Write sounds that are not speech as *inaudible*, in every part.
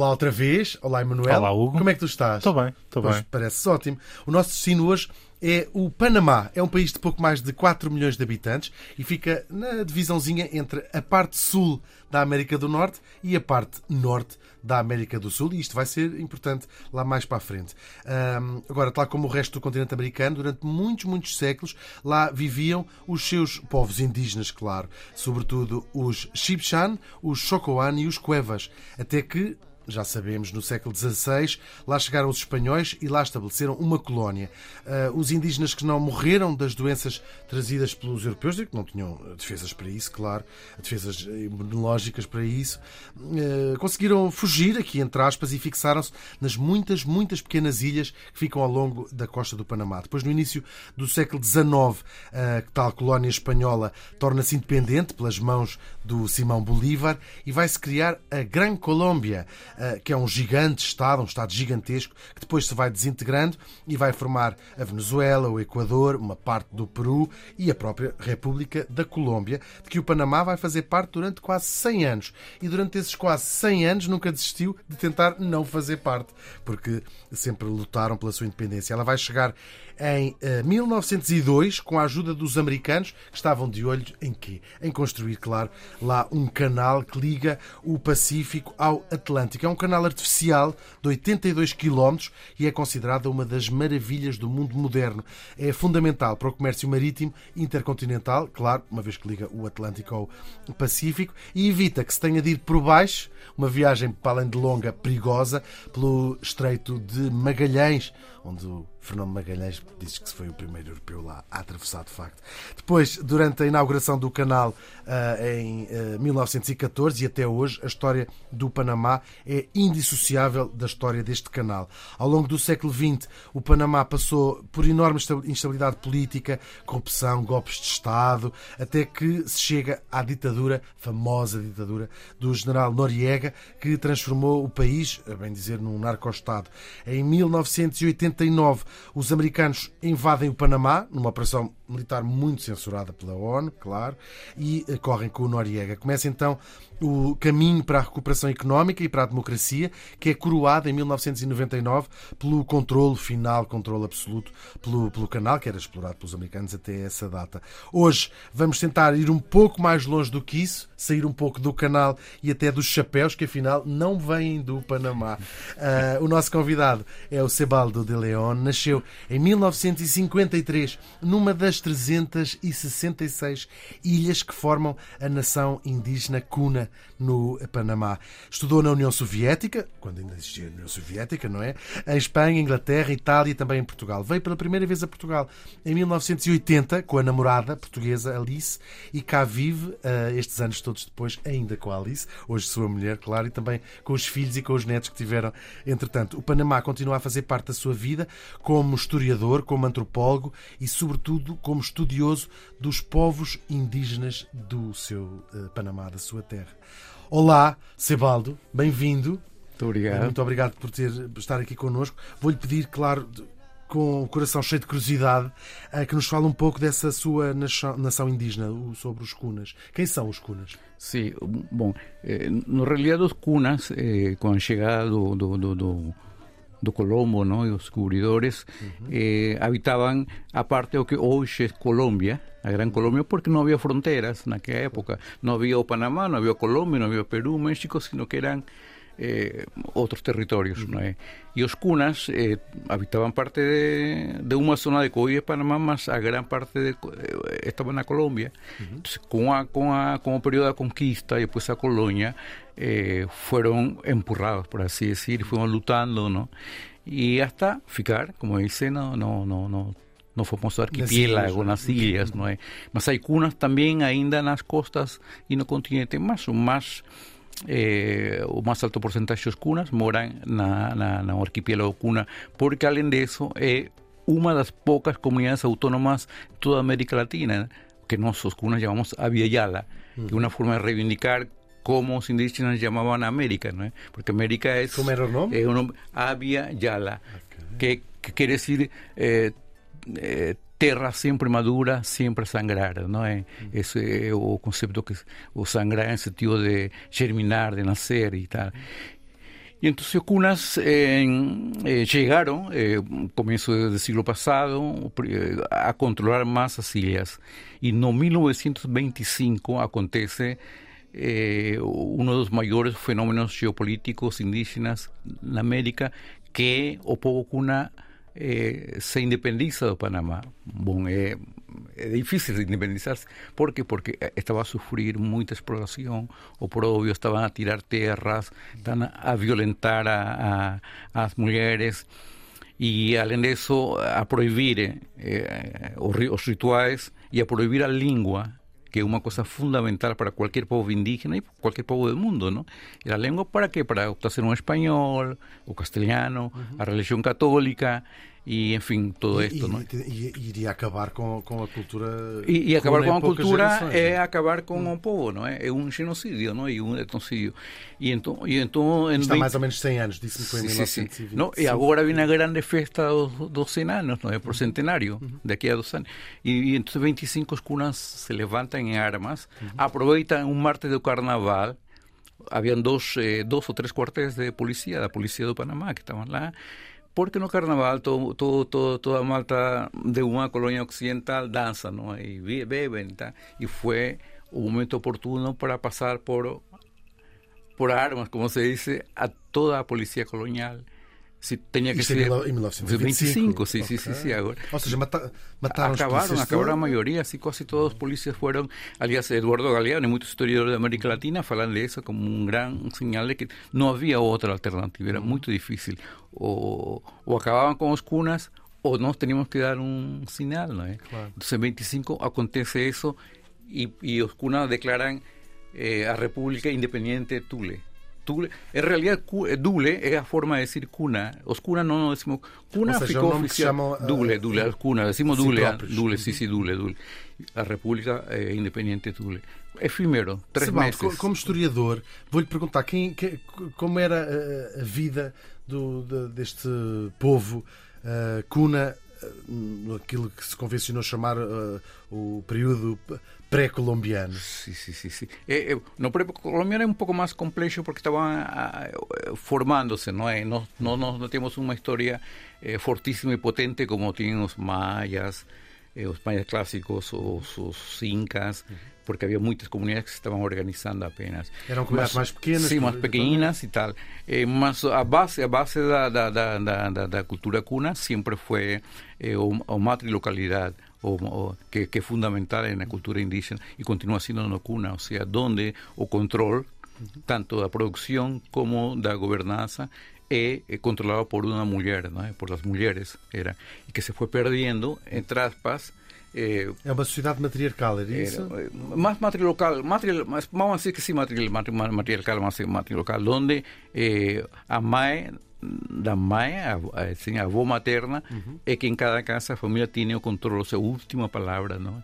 Olá outra vez, olá Emanuel. Olá, Hugo. Como é que tu estás? Estou bem, estou bem. Parece ótimo. O nosso destino hoje é o Panamá. É um país de pouco mais de 4 milhões de habitantes e fica na divisãozinha entre a parte sul da América do Norte e a parte norte da América do Sul. E isto vai ser importante lá mais para a frente. Ahm, agora, tal como o resto do continente americano, durante muitos, muitos séculos, lá viviam os seus povos indígenas, claro. Sobretudo os Chibchan, os Chocoan e os Cuevas. Até que já sabemos, no século XVI, lá chegaram os espanhóis e lá estabeleceram uma colónia. Ah, os indígenas que não morreram das doenças trazidas pelos europeus, que não tinham defesas para isso, claro, defesas imunológicas para isso, ah, conseguiram fugir, aqui entre aspas, e fixaram-se nas muitas, muitas pequenas ilhas que ficam ao longo da costa do Panamá. Depois, no início do século XIX, a tal colónia espanhola torna-se independente pelas mãos do Simão Bolívar e vai-se criar a Gran Colômbia, que é um gigante Estado, um Estado gigantesco, que depois se vai desintegrando e vai formar a Venezuela, o Equador, uma parte do Peru e a própria República da Colômbia, de que o Panamá vai fazer parte durante quase 100 anos. E durante esses quase 100 anos nunca desistiu de tentar não fazer parte, porque sempre lutaram pela sua independência. Ela vai chegar em eh, 1902 com a ajuda dos americanos que estavam de olho em quê? Em construir, claro, lá um canal que liga o Pacífico ao Atlântico. É um canal artificial de 82 km e é considerada uma das maravilhas do mundo moderno. É fundamental para o comércio marítimo intercontinental, claro, uma vez que liga o Atlântico ao Pacífico, e evita que se tenha de ir por baixo, uma viagem para além de longa, perigosa, pelo Estreito de Magalhães, onde o Fernando Magalhães diz que foi o primeiro europeu lá a atravessar, de facto. Depois, durante a inauguração do canal ah, em ah, 1914 e até hoje, a história do Panamá é indissociável da história deste canal. Ao longo do século XX, o Panamá passou por enorme instabilidade política, corrupção, golpes de Estado, até que se chega à ditadura, famosa ditadura, do general Noriega, que transformou o país, a bem dizer, num narco-estado. Em 1989, os americanos invadem o Panamá, numa operação militar muito censurada pela ONU, claro, e eh, correm com o Noriega. Começa então o caminho para a recuperação económica e para a democracia, que é coroada em 1999 pelo controle final, controle absoluto pelo, pelo canal, que era explorado pelos americanos até essa data. Hoje vamos tentar ir um pouco mais longe do que isso, sair um pouco do canal e até dos chapéus, que afinal não vêm do Panamá. Ah, o nosso convidado é o Sebaldo de León, nasceu em 1953 numa das 366 ilhas que formam a nação indígena No Panamá. Estudou na União Soviética, quando ainda existia a União Soviética, não é? Em Espanha, Inglaterra, Itália e também em Portugal. Veio pela primeira vez a Portugal em 1980 com a namorada portuguesa Alice e cá vive ah, estes anos todos depois, ainda com a Alice, hoje sua mulher, claro, e também com os filhos e com os netos que tiveram. Entretanto, o Panamá continua a fazer parte da sua vida como historiador, como antropólogo e, sobretudo, como estudioso dos povos indígenas do seu eh, Panamá, da sua terra. Olá, Sebaldo, bem-vindo. Muito obrigado. Muito obrigado por ter, por estar aqui connosco. Vou-lhe pedir, claro, com o coração cheio de curiosidade, eh, que nos fale um pouco dessa sua nação, nação indígena, sobre os cunas. Quem são os cunas? Sí, bom, eh, no realidad os cunas, eh, com a chegada do, do, do, do, do Colombo não, e os descobridores, eh, habitavam a parte do que hoje é Colômbia, a Gran Colômbia, porque não havia fronteiras naquela época. Não havia o Panamá, não havia Colômbia, não havia Peru, México, sino que eram eh, outros territórios. não é? E os cunas eh, habitavam parte de, de uma zona de Coí e Panamá, mas a gran parte de, eh, estava na Colômbia. Entonces, com, a, com, a, com o período da conquista e depois a colônia, eh, foram empurrados, por assim decir, foram lutando, ¿no? E hasta ficar, como dice, no, no, no, no, no famoso arquipiélago, nas ilhas, não é? Mas há cunas também ainda nas costas e no continente, mas são mais eh, o más alto porcentaje de cunas moran na, na, na arquipiélago cuna, porque além de eso es una de las pocas comunidades autónomas de toda América Latina, que nosotros cunas llamamos Avia Yala, que es una forma de reivindicar cómo los indígenas llamaban a América, ¿no? porque América es, ¿Cómo era el nombre? es un nombre, Avia Yala, que, que quiere decir eh, eh, terra sempre madura, sempre sangrar, não é? Esse é o conceito que o sangrar em sentido de germinar, de nascer e tal. Y entonces os cunas eh, llegaron, eh, comienzo del siglo pasado, eh, a controlar más as ilhas. Y en 1925 acontece eh, uno de los mayores fenómenos geopolíticos indígenas en América, que o povo cuna eh, se independiza de Panamá. Bom, é, é difícil de independizar-se. Por quê? Porque estava a sofrer muita exploração, o próprio estavam a tirar terras, estavam a violentar a, a, as mulheres e, além disso, a proibir eh, os, os rituais e a proibir a língua que es una cosa fundamental para cualquier pueblo indígena y cualquier pueblo del mundo, ¿no? ¿Y la lengua para qué? Para hacer un español, o castellano, la religión católica, e enfim, tudo isto. E, não é? e, e iria acabar com, com a cultura. E, e acabar com a cultura gerações, é não? acabar com hum. um povo, não é? É um genocídio, não é? E um etnocídio. E então. E então Está 20... mais ou menos 100 anos, disse-me foi em sim, Sim. Não, e agora vem a grande festa dos, dos 100 anos, não é? Por centenário, uhum. uhum. daqui a dois anos. E, e então 25 curas se levantam em armas, uhum. aproveitam um martes do carnaval Havia dois, eh, dois ou três quartéis de polícia da policía do Panamá, que estavam lá, Porque no carnaval todo, todo, toda Malta de una colonia occidental danza, ¿no? Y be- beben, y fue un momento oportuno para pasar por por armas, como se dice, a toda la policía colonial. Si tenía que Isto ser em 1925. 25, sí, sí, sí, sí, agora. Ou seja, mata, mataram os Acabaron, polícias acabaron a mayoría, así casi todos los policías fueron, aliás, Eduardo Galeano y muchos historiadores de América Latina falan de eso como un gran señal de que no había otra alternativa, era muy difícil. O, o acababan con los cunas o nos teníamos que dar un señal, ¿no? Claro. Entonces en 25 acontece eso y, y los cunas declaran eh, a República Independiente de Tule. Tule. Em realidade, eh, Dule é a forma de dizer cuna. Os cunas não decimos. Cuna seja, ficou oficial. Eh, Dule, Dule, as cunas. Decimos ah, Dule. Dule, sim, sim, Dule, Dule. A República eh, é independente Dule. Efímero, três Sebal, meses. Como historiador, vou-lhe perguntar quem, como era a vida do, deste povo uh, cuna, aquilo que se convencionou chamar uh, o período pré-colombiano. Sí, sí, sí, sí. Eh, eh, no, pero Colombia era un poco más complejo porque estaban ah, eh, formándose, ¿no? Eh, no, no, no, no tenemos una historia eh, fortísima y potente como tienen los mayas, eh, los mayas clásicos o los incas, porque había muchas comunidades que se estaban organizando apenas. Eram comunidades mais pequenas, Sí, más que- pequeñas y tal. Eh, más a base, a base da, da, da, da, cultura cuna siempre fue eh, o, o o, o- que, que es fundamental en la cultura indígena y continúa siendo no cuna, o sea, donde o control tanto da producción como da gobernanza é, é controlado por una mujer, ¿no? por las mujeres, era, y que se fue perdiendo, entre aspas, eh, É uma sociedade matriarcal, era isso? eh, más matrilocal, matril, más, vamos a decir que sí, matril, matri- ma- matriarcal, más matrilocal, donde eh, a mãe da mãe, a, a, assim, a avó materna, é que em cada casa a família tiene o controle, a última palavra, não?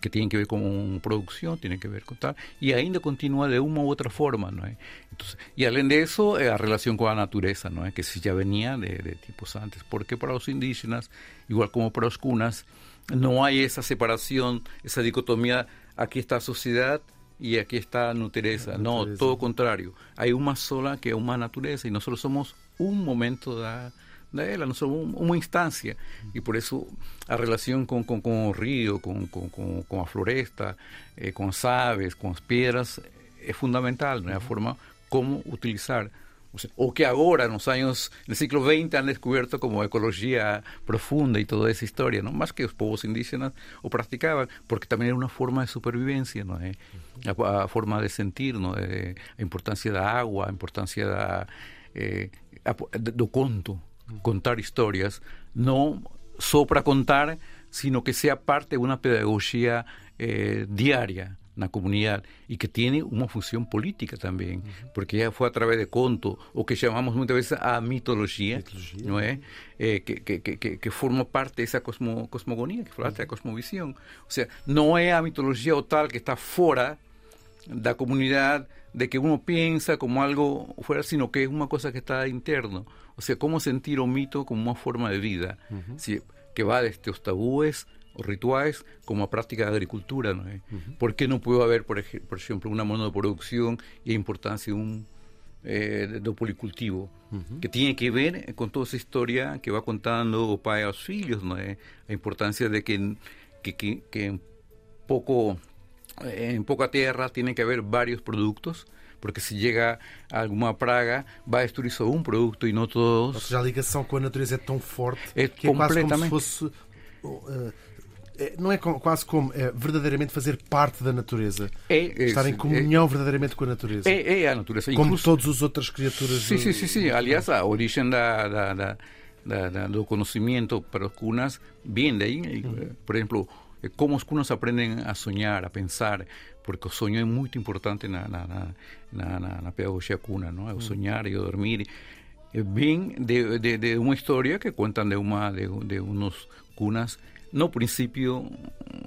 que tiene que ver con producción, tiene que ver con tal, y ainda continúa de una u otra forma, ¿no? Entonces, y além de eso, eh, la relación con la naturaleza, ¿no? Que si ya venía de, de tipos antes, porque para los indígenas, igual como para los cunas, no hay esa separación, esa dicotomía, aquí está sociedad y aquí está naturaleza, La no, naturaleza. todo contrario, hay una sola que es una naturaleza y nosotros somos un momento da, da ela, nós somos uma instância e por isso a relação com, com, com o rio, com, com, com, com a floresta, eh, com as aves, com as pedras é fundamental, não é? a forma como utilizar. O, que agora, nos años, no siglo XX, han descubierto como ecologia profunda e toda essa história, não? mais que os povos indígenas o praticavam, porque também era uma forma de supervivência, não é? a, forma de sentir, não é? a importância da água, a eh, conto, contar historias, no só para contar, sino que sea parte de una pedagogía eh, diaria, una comunidad y que tiene una función política también, porque ya fue a través de conto, o que llamamos muchas veces a mitología, ¿no es? Eh, que, que, que, que, forma parte de esa cosmo, cosmogonía, que forma parte da cosmovisión. O sea, no es a mitología o tal que está fuera da comunidad de que uno piensa como algo fuera, sino que es una cosa que está interno. O sea, cómo sentir o mito como una forma de vida, que va desde los tabúes o rituales como a práctica de agricultura. ¿no? ¿Por qué no puede haber, por, por ejemplo, una monoproducción y importancia de un eh, policultivo, que tiene que ver con toda esa historia que va contando o pai aos filhos, ¿no? la importancia de que, que, que, que en poco en poca tierra tiene que haber varios productos, porque se llega a alguma praga, vai destruir só um produto e não todos. Ou seja, a ligação com a natureza é tão forte é que é quase como se fosse. Uh, não é quase como é verdadeiramente fazer parte da natureza. É, é Estar em comunhão verdadeiramente com a natureza. É, é a natureza. Como Incluso, todas as outras criaturas. Sim, sim, sim, sim. Aliás, a origem da, da, da, da, do conhecimento para os cunas vem daí. Por exemplo, como os cunas aprendem a sonhar, a pensar, porque o sonho é muito importante na, na, na, na, na pedagogia cuna, não? É o sonhar e o dormir. Vem de, de, de uma história que contam de, uma, de, de uns cunas no princípio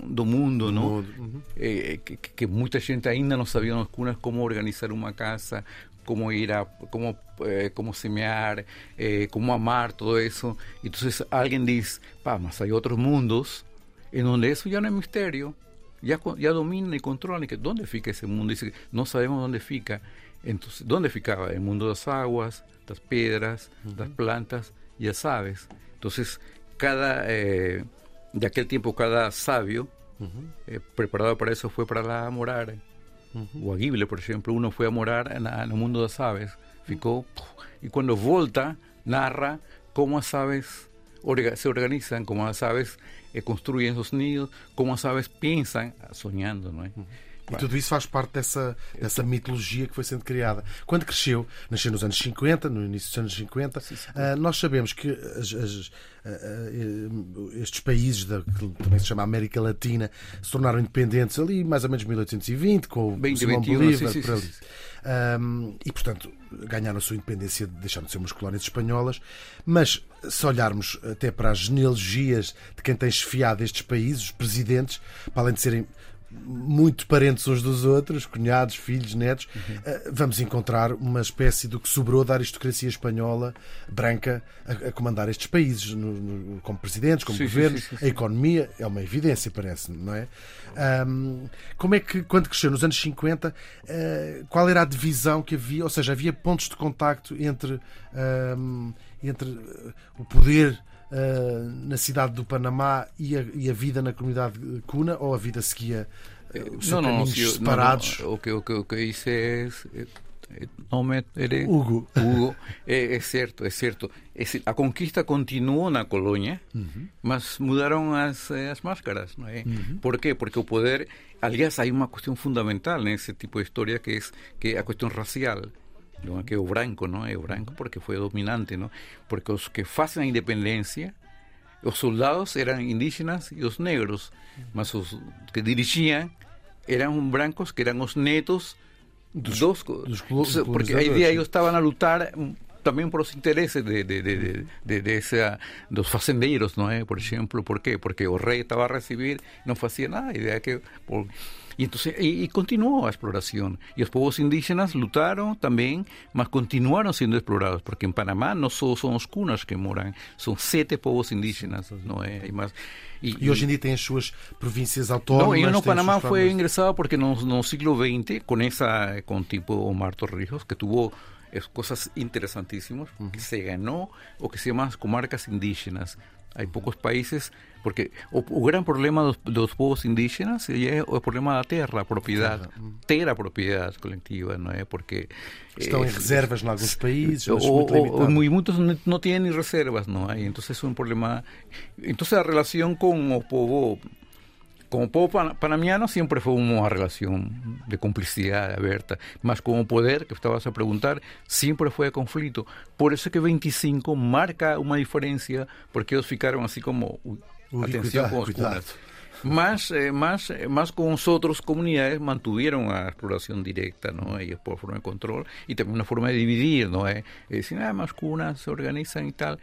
do mundo, não? Uhum. Eh, que, que, muita gente ainda não sabia nas cunas como organizar uma casa, como ir a, como, eh, como semear, eh, como amar, todo eso. Entonces alguien dice, pa, mas hay otros mundos en donde eso ya no es misterio, ya, ya domina y controla, y que dónde fica ese mundo, dice, no sabemos dónde fica, entonces, ¿dónde ficaba? El mundo de las aguas, las piedras, uh -huh. las plantas y las aves. Entonces, cada, eh, de aquel tiempo, cada sabio uh -huh. eh, preparado para eso fue para la morar. Uh -huh. O Aguible, por ejemplo, uno fue a morar el mundo de las aves, ficó, y cuando volta, narra cómo las aves orga se organizan, cómo las aves eh, construem os nidos, como as aves pensam, sonhando, não é? Uhum. E tudo isso faz parte dessa, dessa mitologia que foi sendo criada. Quando cresceu, nasceu nos anos 50, no início dos anos 50, sim, sim. Uh, nós sabemos que as, as, uh, estes países, da, que também se chama América Latina, se tornaram independentes ali mais ou menos 1820, com o Simão Bolívar, sim, ali. Um, e, portanto, ganharam a sua independência, deixaram de ser umas colónias espanholas. Mas, se olharmos até para as genealogias de quem tem chefiado estes países, os presidentes, para além de serem muito parentes uns dos outros, cunhados, filhos, netos, uhum. vamos encontrar uma espécie do que sobrou da aristocracia espanhola branca a, a comandar estes países, no, no, como presidentes, como sim, governos. Sim, sim, a economia é uma evidência, parece-me, não é? Um, como é que, quando cresceu nos anos 50, uh, qual era a divisão que havia? Ou seja, havia pontos de contacto entre, um, entre o poder na cidade do Panamá e a, e a, vida na comunidade cuna ou a vida seguia os não, caminhos não, separados? Não, não. O, que, o, que, o que disse é, é, é nome é, Hugo. Hugo é, é, certo, é certo. É, a conquista continuou na colônia, uhum. mas mudaram as, as máscaras, não é? Uhum. Por quê? Porque o poder, aliás, há uma questão fundamental nesse tipo de história que é, que é a questão racial. ¿No? que es branco, ¿no? Es branco porque fue dominante, ¿no? Porque los que hacen la independencia, los soldados eran indígenas y los negros, más los que dirigían eran brancos que eran los netos dos, dos, porque ahí día ellos estaban a lutar también por los intereses de, de, de, de, de esa, los fazendeiros, ¿no? ¿Eh? Por ejemplo, ¿por qué? Porque el rey estaba a recibir, no hacía nada, idea que por, y entonces y, y, continuó la exploración. Y los pueblos indígenas lutaron también, mas continuaron siendo explorados, porque en Panamá no solo son los cunas que moran, son siete pueblos indígenas, ¿no? Eh, hay más. E, e, hoje em dia tem as suas províncias autónomas. Não, e no Panamá foi ingresado porque no, no siglo XX, com essa, com tipo Omar Torrijos, que tuvo es cosas interesantísimas uh -huh. que se ganó o que se llaman comarcas indígenas. Hay pocos países, porque o, o gran problema dos, dos pueblos indígenas é o problema da terra, a propriedade, -huh. ter a propriedade coletiva, não é? Porque estão eh, em reservas em alguns países, o, muito o, o, muitos não têm reservas, não é? Então é um problema. Então a relação com o povo como panamiano siempre fue una relación de complicidad abierta, más como poder, que estabas a preguntar, siempre fue de conflicto. Por eso es que 25 marca una diferencia, porque ellos ficaron así como, atención cuidado, con cunas. más, eh, más, eh, más con nosotros comunidades mantuvieron a exploración directa, ¿no? Ellos por forma de control y también una forma de dividir, ¿no? Eh, decir, ah, más cunas se organizan y tal.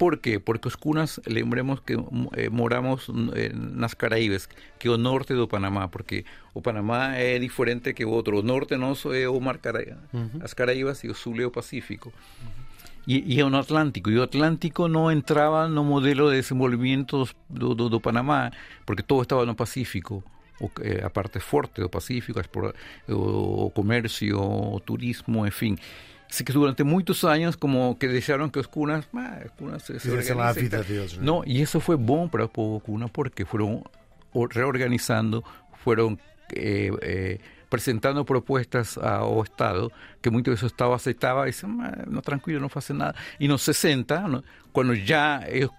¿Por qué? Porque los cunas, lembremos que eh, moramos en las Caraíbes, que o norte de Panamá, porque o Panamá es diferente que otro, o norte no es o mar Caraíbas, las Caraíbas y o sur o Pacífico. Y, y un Atlántico. Y el Atlántico no entraba en el modelo de desenvolvimiento do, do, do Panamá, porque todo estaba en el Pacífico. O, eh, a parte forte do Pacífico, o, o comercio, o turismo, en fin. Así que durante muchos años como que deixaram que os cunas, ah, cunas se, se Fizessem lá a vida não é? No, y eso fue bom para el pueblo cuna porque fueron o- reorganizando, fueron eh, eh, presentando propuestas ao Estado que muitas veces o Estado aceitaba y "Ah, no, tranquilo, no hace nada. Y en los 60, ¿no? cuando ya ellos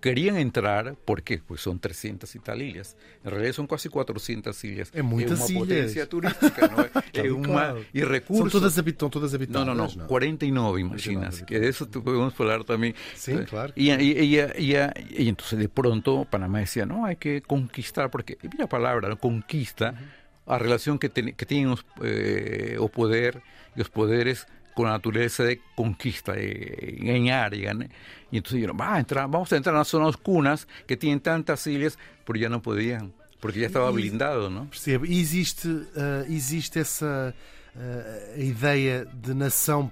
querían entrar, ¿por qué? Pues son 300 y tal ilhas. En realidad son casi 400 ilhas. É muitas uma ilhas. potência turística, não é? é Claro, uma, claro. e São recursos. todas, habit estão todas No, habitadas, no, no, 49, imaginas. Que de eso podemos hablar también. Sí, claro. Y, y, y- y- y entonces de pronto Panamá decía, no, hay que conquistar, porque, y mira la palabra, ¿no? conquista, a relación que, ten- que tienen los, eh, o poder y los poderes con la naturaleza de conquista, de engañar y ganar. Y entonces dijeron, va a entrar, vamos a entrar en las zonas cunas que tienen tantas ilhas, pero ya no podían, porque ya estaba blindado, ¿no? Percebo. E existe, eh, existe essa a ideia de nação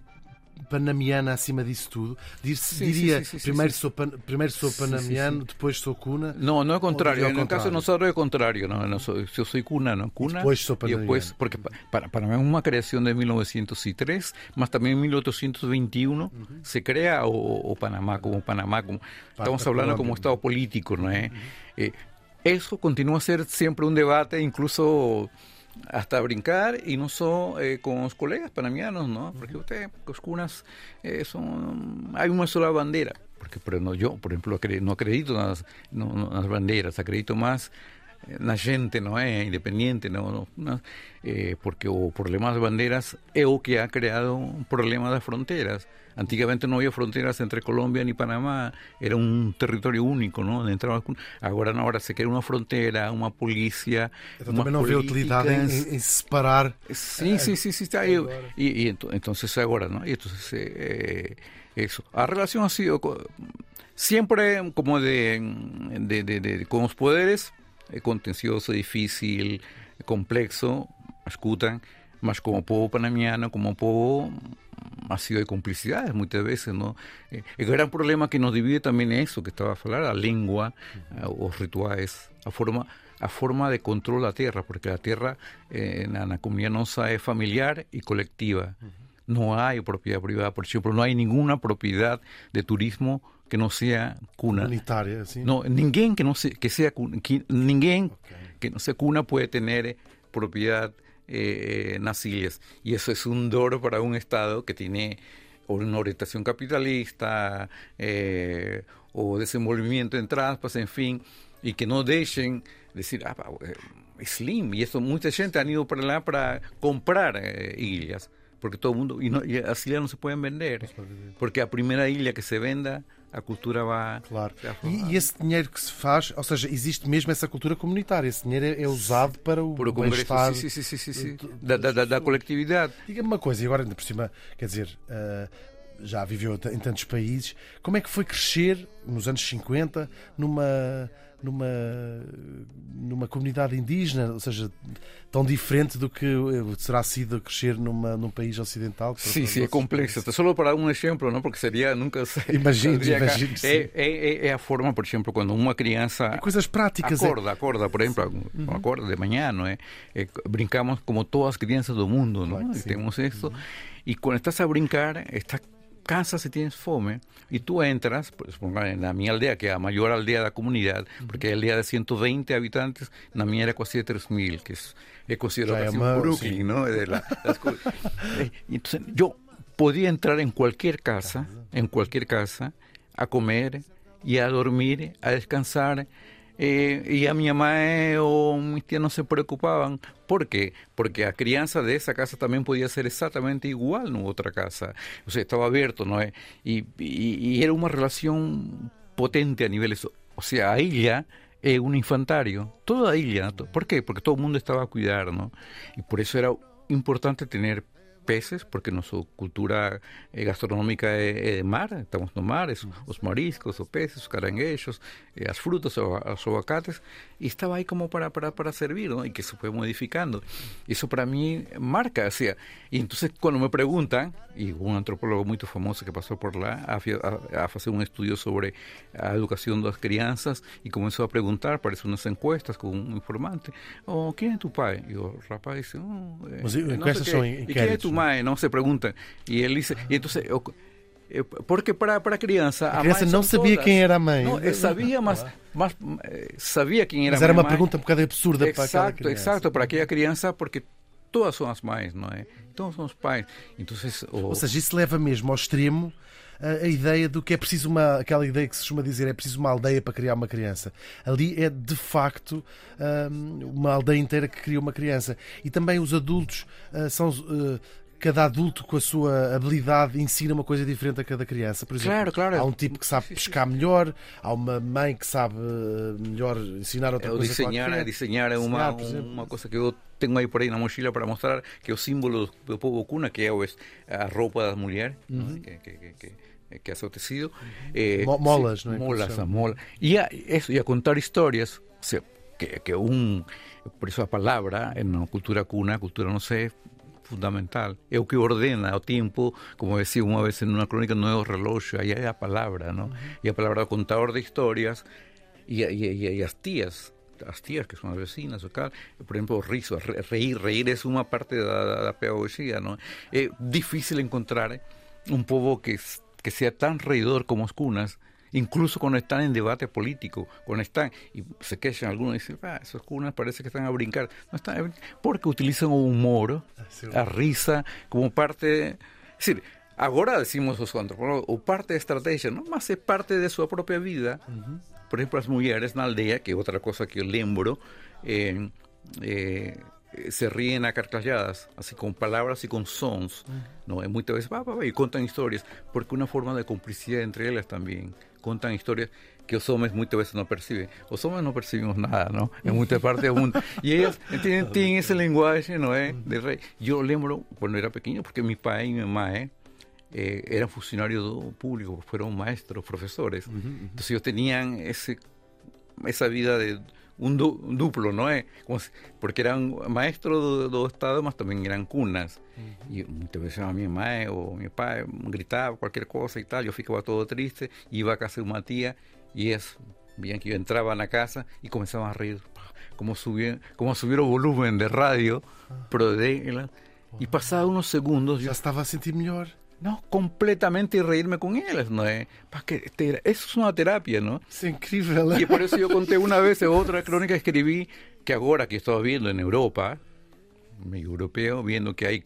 panamiana acima disso tudo. Diz, sim, diria, sim, sim, primeiro, Sou pan, primeiro sou panamiano, depois sou cuna. Não, não é contrário. É, no contrário. caso, nosotros é contrário. Não, não sou, eu sou cuna, não cuna. Depois sou panamiano. Depois, porque para, para mim é uma criação de 1903, mas também em 1821 uhum. se cria o, o Panamá como Panamá. Como, estamos falando como Estado político, não é? Uhum. Isso continua a ser sempre um debate, incluso. Hasta brincar y no solo eh, con los colegas panamianos, ¿no? Porque usted, los cunas, eh, son, hay una sola bandera. Porque, pero no yo, por ejemplo, no acredito en las, no, no, nas bandeiras, acredito más na gente, não é? Independiente, não, não, não, eh, porque o problema das bandeiras é o que ha creado um problema das fronteiras. Antigamente não havia fronteiras entre Colômbia e Panamá, era um território único, não? Entrava com- Agora não, agora se quer uma fronteira, uma polícia, Então também não vê utilidade em, políticas. em- separar. Sí, sí, sí, sí, está ahí. Y, y ento- entonces ahora, ¿no? Y entonces eh, eso. La relación ha sido siempre como de, de, de- de- con los poderes, eh, contencioso, difícil, complexo, escutan, más como pueblo panamiano, como pueblo ha sido de complicidades muchas veces, ¿no? Eh, el gran problema que nos divide también es eso que estaba a hablar, la lengua, eh, os rituales, a forma a forma de control da tierra, porque la tierra eh, na, na comunidad nosa é familiar y colectiva. No hay propiedad privada, por ejemplo, no hay ninguna propiedad de turismo que no sea cuna. Comunitária, assim. No, ninguém que no se, que sea cuna, que- ninguém que no sea cuna puede tener eh, propiedad eh, ilhas. Y eso es un dor para un Estado que tiene una orientación capitalista eh, o desenvolvimiento en trampas, en fin, y que no dejen decir, ah, eh, slim, y eso mucha gente han ido para allá para comprar eh, porque todo el mundo, y, no, y no se pueden vender, porque a primera ilha que se venda, a cultura va... Claro. E, e esse dinheiro que se faz, ou seja, existe mesmo essa cultura comunitária. Esse dinheiro é, é usado para o o bem-estar. sim, sim, sim, Da, da, da, da coletividade. Diga-me uma coisa, e agora ainda por cima, quer dizer, ah, já viveu em tantos países, como é que foi crescer nos anos 50 numa, numa, numa comunidade indígena, ou seja, tão diferente do que eh, será sido crescer numa, num país ocidental? sí, nós- es complejo. Solo para un ejemplo, ¿no? Porque sería nunca se- Imagino, *laughs* imagino, sí. É, é, é a forma, por exemplo, quando uma criança É coisas práticas. é- acorda, acorda, por exemplo, acorda de manhã, não é? Brincamos como todas as crianças do mundo, não? Claro E sim. temos isso. E quando estás a brincar, estás cansas e tienes fome, e tu entras, por exemplo, na minha aldeia, que é a maior aldeia da comunidade, porque é a aldeia de 120 habitantes, na minha era quase 3 mil, que es, é considerado casi Brooklyn, sim. ¿no? De la- las *laughs* Eh, y entonces, yo podía entrar en cualquier casa, en cualquier casa, a comer y a dormir, a descansar. Eh, y a mi mamá eh, o mis tías no se preocupaban. ¿Por qué? Porque la crianza de esa casa también podía ser exactamente igual en otra casa. O sea, estaba abierto, ¿no? Y, y- y era una relación potente a niveles... O sea, a ella é un infantario, toda a ilha. Por qué? Porque todo o mundo estaba a cuidar, ¿no? E por eso era importante tener peces, porque nossa cultura eh, gastronómica é, é de mar, estamos no mar, es, os mariscos, os peces, os caranguejos, eh, as frutas, os aguacates, y estaba ahí como para, para, para servir, ¿no? Y que se fue modificando. Eso para mí marca, o sea, y entonces cuando me preguntan, y un antropólogo muy famoso que pasó por lá, a, a, hacer un estudio sobre a educación das crianças y comenzó a preguntar, parece unas encuestas con un informante, oh, ¿quién es tu pai? Y o rapaz dice, oh, eh, Mas no encuestas sé qué. ¿Y quién es tu inquéritos, mae? No se pregunta. Y él dice, y entonces, o- eh, porque para, para a criança, A criança mãe não sabia todas. quem era a mãe. Não, eu sabia, mas, mas eh, sabia quem era Mas a era minha uma mãe. pergunta um bocado absurda para aquela Exato, criança. exato, para aquela criança, porque todas são as mães, não é? Todos são os pais. Então, o, Ou seja, isso leva mesmo ao extremo a, a ideia do que é preciso uma. aquela ideia que se costuma dizer, é preciso uma aldeia para criar uma criança. Ali é de facto hum, uma aldeia inteira que cria uma criança. E também os adultos ah, são. Cada adulto com a sua habilidade ensina uma coisa diferente a cada criança. Por exemplo, Claro, claro. há um tipo que sabe pescar melhor, há uma mãe que sabe ah, melhor ensinar outra é coisa desenhar, qualquer. desenhar é uma, Desenhar, uma coisa que eu tenho aí por aí na mochila para mostrar, que é o símbolo do povo cuna, que é a roupa das mulheres, Uhum. que, que, que, que, hace o tecido. Eh, Mo- molas, não é? Molas, a mola. E a, eso, e a contar histórias, que, que un, por eso a palavra, en una cultura cuna, cultura, no sé, fundamental. É o que ordena o tempo, como decía uma vez en una crónica, no é o relógio, aí é a palavra, ¿no? E a palavra contador de historias e, e, e, as tías, as tías que son as vecinas o cal, por exemplo, o riso, re- reír, reír é unha parte da, da, da pedagogía, ¿no? É difícil encontrar un povo que, que sea tan reidor como os cunas, incluso cuando están en debate político, cuando están y se quejan algunos y dicen, ah, esos cunas parece que están a brincar, no están a brincar, porque utilizan humor, sí. a risa, como parte, es decir, agora decimos os antropólogos, o parte de estrategia, no más é parte de su propia vida, por exemplo, as mulheres na aldeia, que é outra coisa que eu lembro, eh, eh, se ríen a carcajadas, así con palabras y con sons, ¿no? Y muchas veces, va, va, va, y contan historias, porque una forma de complicidad entre ellas también. Contan historias que os hombres muchas veces no perciben. Los hombres no percibimos nada, ¿no? En *laughs* muchas partes del mundo. Y ellas tienen, *laughs* tienen ese lenguaje, ¿no? Eh? De rey. Yo lembro cuando era pequeño, porque mi padre y mi mamá, ¿eh? eh, eran funcionarios públicos, fueron maestros, profesores. Entonces ellos tenían ese, esa vida de un, du- un duplo, ¿no? Eh, como si- porque eran maestros do, do Estado, mas también eran cunas. Y muchas veces a mi mamá eh, o mi papá gritaba cualquier cosa y tal, yo ficaba todo triste, iba a casa de una tía y es bien que yo entraba en la casa y comenzaba a reír, como subir, como volumen de radio, pero de y pasaba unos segundos, yo se estava a sentir melhor. No, completamente y reírme con ellas, ¿no? Eh, pa' que te- eso es una terapia, ¿no? É incrível. Y por eso yo conté una vez en otra crónica que escribí que ahora que estaba viendo en Europa, medio europeo, viendo que hay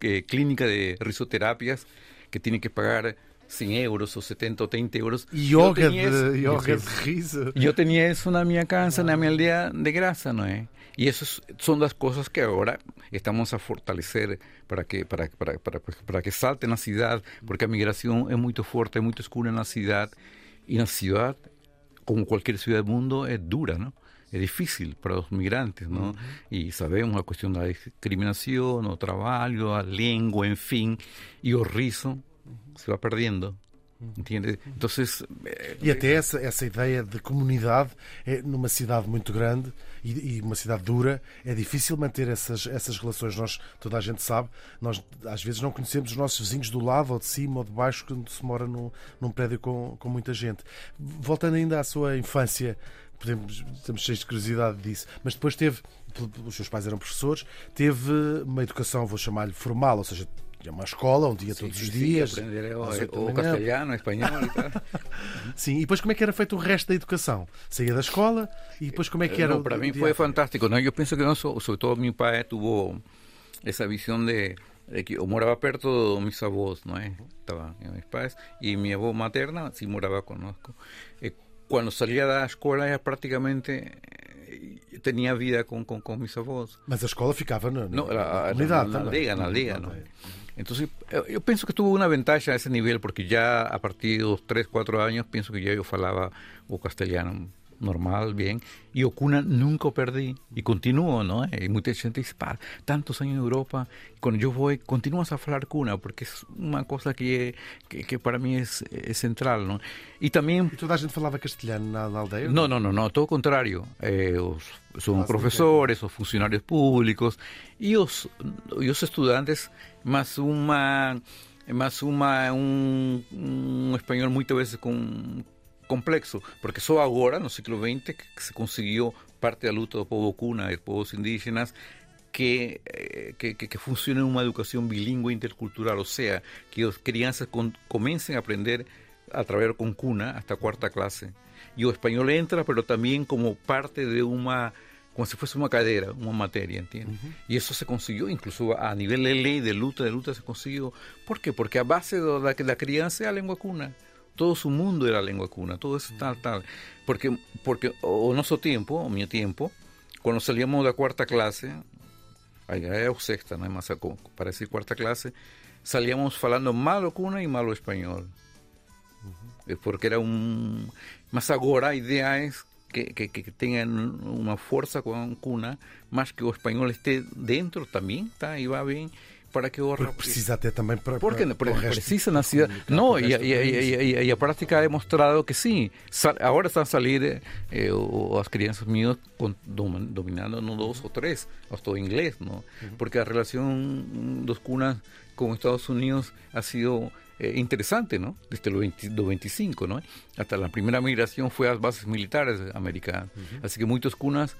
eh, clínica de risoterapias que tienen que pagar 100 euros o 70 o 30 euros. Yo Yoga tenía eso- de riso. yo tenía eso en mi casa, en mi aldea de grasa, ¿no? eh? Y esas son las cosas que ahora estamos a fortalecer para que para, para, para, para que salte en la ciudad, porque la migración es muy fuerte, es muy oscura en la ciudad. Y la ciudad, como cualquier ciudad del mundo, es dura, ¿no? Es difícil para los migrantes, ¿no? Y sabemos la cuestión de la discriminación, o trabajo, a lengua, en fin, y el riso se va perdiendo. ¿Entiendes? Entonces, eh, E até essa, essa ideia de comunidade é, numa cidade muito grande e, e uma cidade dura, é difícil manter essas, essas relações. Nós, toda a gente sabe, nós às vezes não conhecemos os nossos vizinhos do lado ou de cima ou de baixo quando se mora num, num prédio com, com muita gente. Voltando ainda à sua infância, podemos, estamos cheios de curiosidade disso, mas depois teve, os seus pais eram professores, teve uma educação, vou chamar-lhe formal, ou seja, tinha uma escola um dia sim, todos os sim, dias. Aprender é, o, o castelhano, espanhol e tal. *laughs* sim, e depois como é que era feito o resto da educação? Saía da escola e depois como é que eh, era não, Para o mim foi fantástico. Não? Eu penso que não, sobretudo meu pai teve essa visão de, de, que eu morava perto dos meus avós, não é? Eh, Estava com meus pais e minha avó materna sim morava conosco. E eh, quando saía da escola era praticamente tinha vida com, com, com meus avós. Mas a escola ficava na, na, não, na, na, na, na, na, na, na, na, Entonces, eh, yo pienso que tuvo una ventaja a ese nivel, porque ya a partir de los 3, 4 años, pienso que ya yo falaba o castellano normal, bien. Y Ocuna nunca perdí y continúo, ¿no? Y mucha gente dice, "Pa, tantos años en Europa, cuando yo voy, continúas a hablar cuna, porque es una cosa que, que, que para mí es, es central, ¿no? Y también E toda a gente falava castelhano na, na aldeia? no, no, no, no, todo contrario. Eh, os- son Ah, profesores o funcionarios públicos y os, y os estudantes más uma más uma un, un español muchas veces con complexo, porque só agora, no século XX, que se conseguiu parte da luta do povo cuna e dos povos indígenas que, eh, que, que, que funcione uma educação bilíngue intercultural, ou seja, que as crianças con, comecem a aprender a través con cuna hasta cuarta clase. Y o español entra, pero también como parte de una, como si fuese una cadera, una materia, ¿entiendes? Y eso se consiguió, incluso a nivel de ley, de luta, de luta se consiguió. ¿Por qué? Porque a base de la, la crianza es la lengua cuna. Todo su mundo era lengua cuna, todo eso tal, tal. Porque, porque o nuestro tiempo, o mi tiempo, cuando salíamos de la cuarta clase, ahí era o sexta, no hay más para decir cuarta clase, salíamos falando malo cuna y malo español. Eh, Porque era un... Mas agora a ideia é que, que, que tengan uma força com cuna, mas que o espanhol este dentro também, tá? E vai bem para que o Porque precisa até também para, porque para, para precisa na cidade. Não, e, e, e, e a prática ha demonstrado que sim. Sa- Agora estão a salir eh, o- as crianças minhas con- dom- dominando no dos ou três, hasta o inglês, não? Porque a relação dos cunas com Estados Unidos ha sido eh, interesante, ¿no? Desde los 20 do 25, ¿no? Hasta la primera migración fue a las bases militares americanas. Así que muchos cunas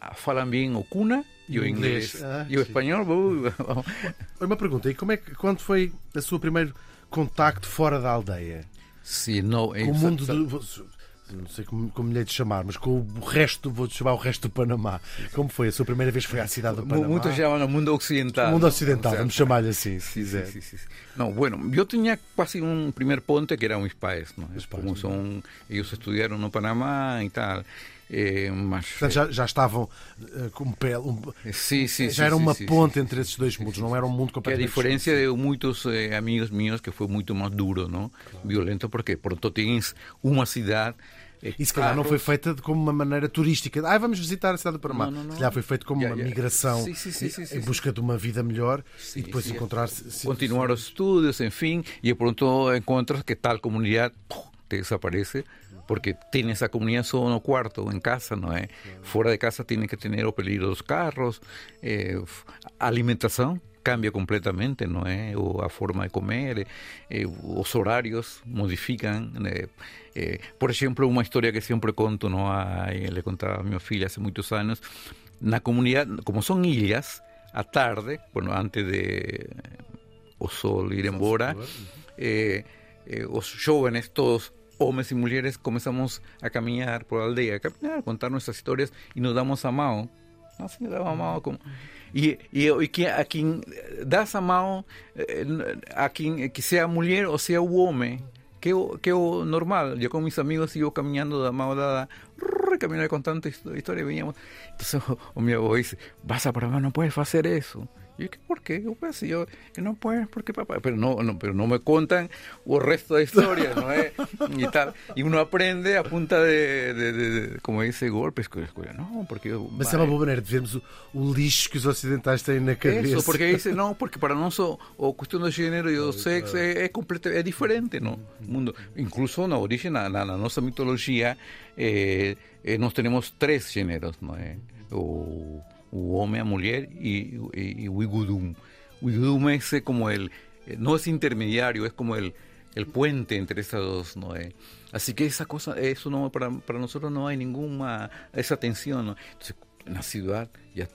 ah, falan bien o cuna e o Inglês. Ah, e o sim. espanhol, uh, *laughs* Olha, Uma pergunta, e como é que, quando foi o seu primeiro contacto fora da aldeia? sí, no, Com o mundo do... Não sei como, como lhe hei de chamar, mas com o resto, vou chamar o resto do Panamá. Como foi? A sua primeira vez foi à cidade do Panamá? Muchos llaman al mundo occidental. O mundo ¿no? ocidental, O sea, vamos chamar-lhe assim, se Sí, sí, quiser. sí, sí, sí. No, bueno, yo tenía casi un primer ponte que eran mis pais, ¿no? Os Como pais, son, ellos estudiaron en Panamá y tal. Eh, mas, Portanto, já, já estavam eh, com pele. Um, sí, sí, já era sí, uma sí, ponte sí. entre esses dois mundos, não era um mundo Que a completamente diferencia de muchos eh, amigos míos que fue mucho más duro, ¿no? Violento porque pronto tienes una ciudad. Eh, E se calhar não foi feita de- como uma maneira turística. Ah, vamos visitar a cidade do Panamá. Não, não, não. Se calhar foi feito como Já, uma já. migração Sim, sim, sim, em busca de uma vida melhor e depois sí. encontrar-se. continuar los estudios, en fin, y de pronto encuentras que tal comunidad ¡pum! Te desaparece porque tiene esa comunidad solo en el cuarto, en casa, ¿no es? Fuera de casa tiene que tener o peligro los carros, eh, alimentación cambia completamente, ¿no es? O a forma de comer, eh, los horarios modifican. eh, eh, por ejemplo, una historia que siempre conto, ¿no? A, le contaba a mi filha hace muchos años, la comunidad, como son ilhas, a tarde, bueno, antes de o sol ir embora, eh, eh, os jóvenes, todos, hombres y mujeres, comenzamos a caminar por la aldea, a caminar, a contar nuestras historias y nos damos a mano. Así nos damos a mano como... Y, y, y que a quien das a eh, a quien que sea mujer o sea un hombre, que o, que o normal. Yo con mis amigos sigo caminando de mano dada, rrr, caminar contando y veníamos. Entonces *laughs* o, mi abuelo dice, vas a probar, no puedes hacer eso. Y ¿qué, ¿por qué? Yo, pues, yo, que no puedes, ¿por qué, papá? Pero no, no, pero no me contan el resto de historias, ¿no es? Y tal. Y uno aprende a punta de, de, de- de- como dice, golpes. que- que- No, porque yo... Mas é uma boa maneira de vermos o, o lixo que os ocidentais têm na cabeça. Eso, porque dice, no, porque para nosotros, o cuestión de género y de sexo es, es, completo- es diferente, ¿no? Mundo. Incluso na origen, na, na, na nuestra mitología, eh, eh, nos tenemos tres géneros, ¿no? Eh, o, o hombre, a mujer y, y, y Wigudum. Wigudum es eh, como el, eh, no es intermediario, es como el, el puente entre esas dos, ¿no? Eh, así que esa cosa, eso no, para, para nosotros no hay ninguna, esa tensión, ¿no? Entonces, en la ciudad ya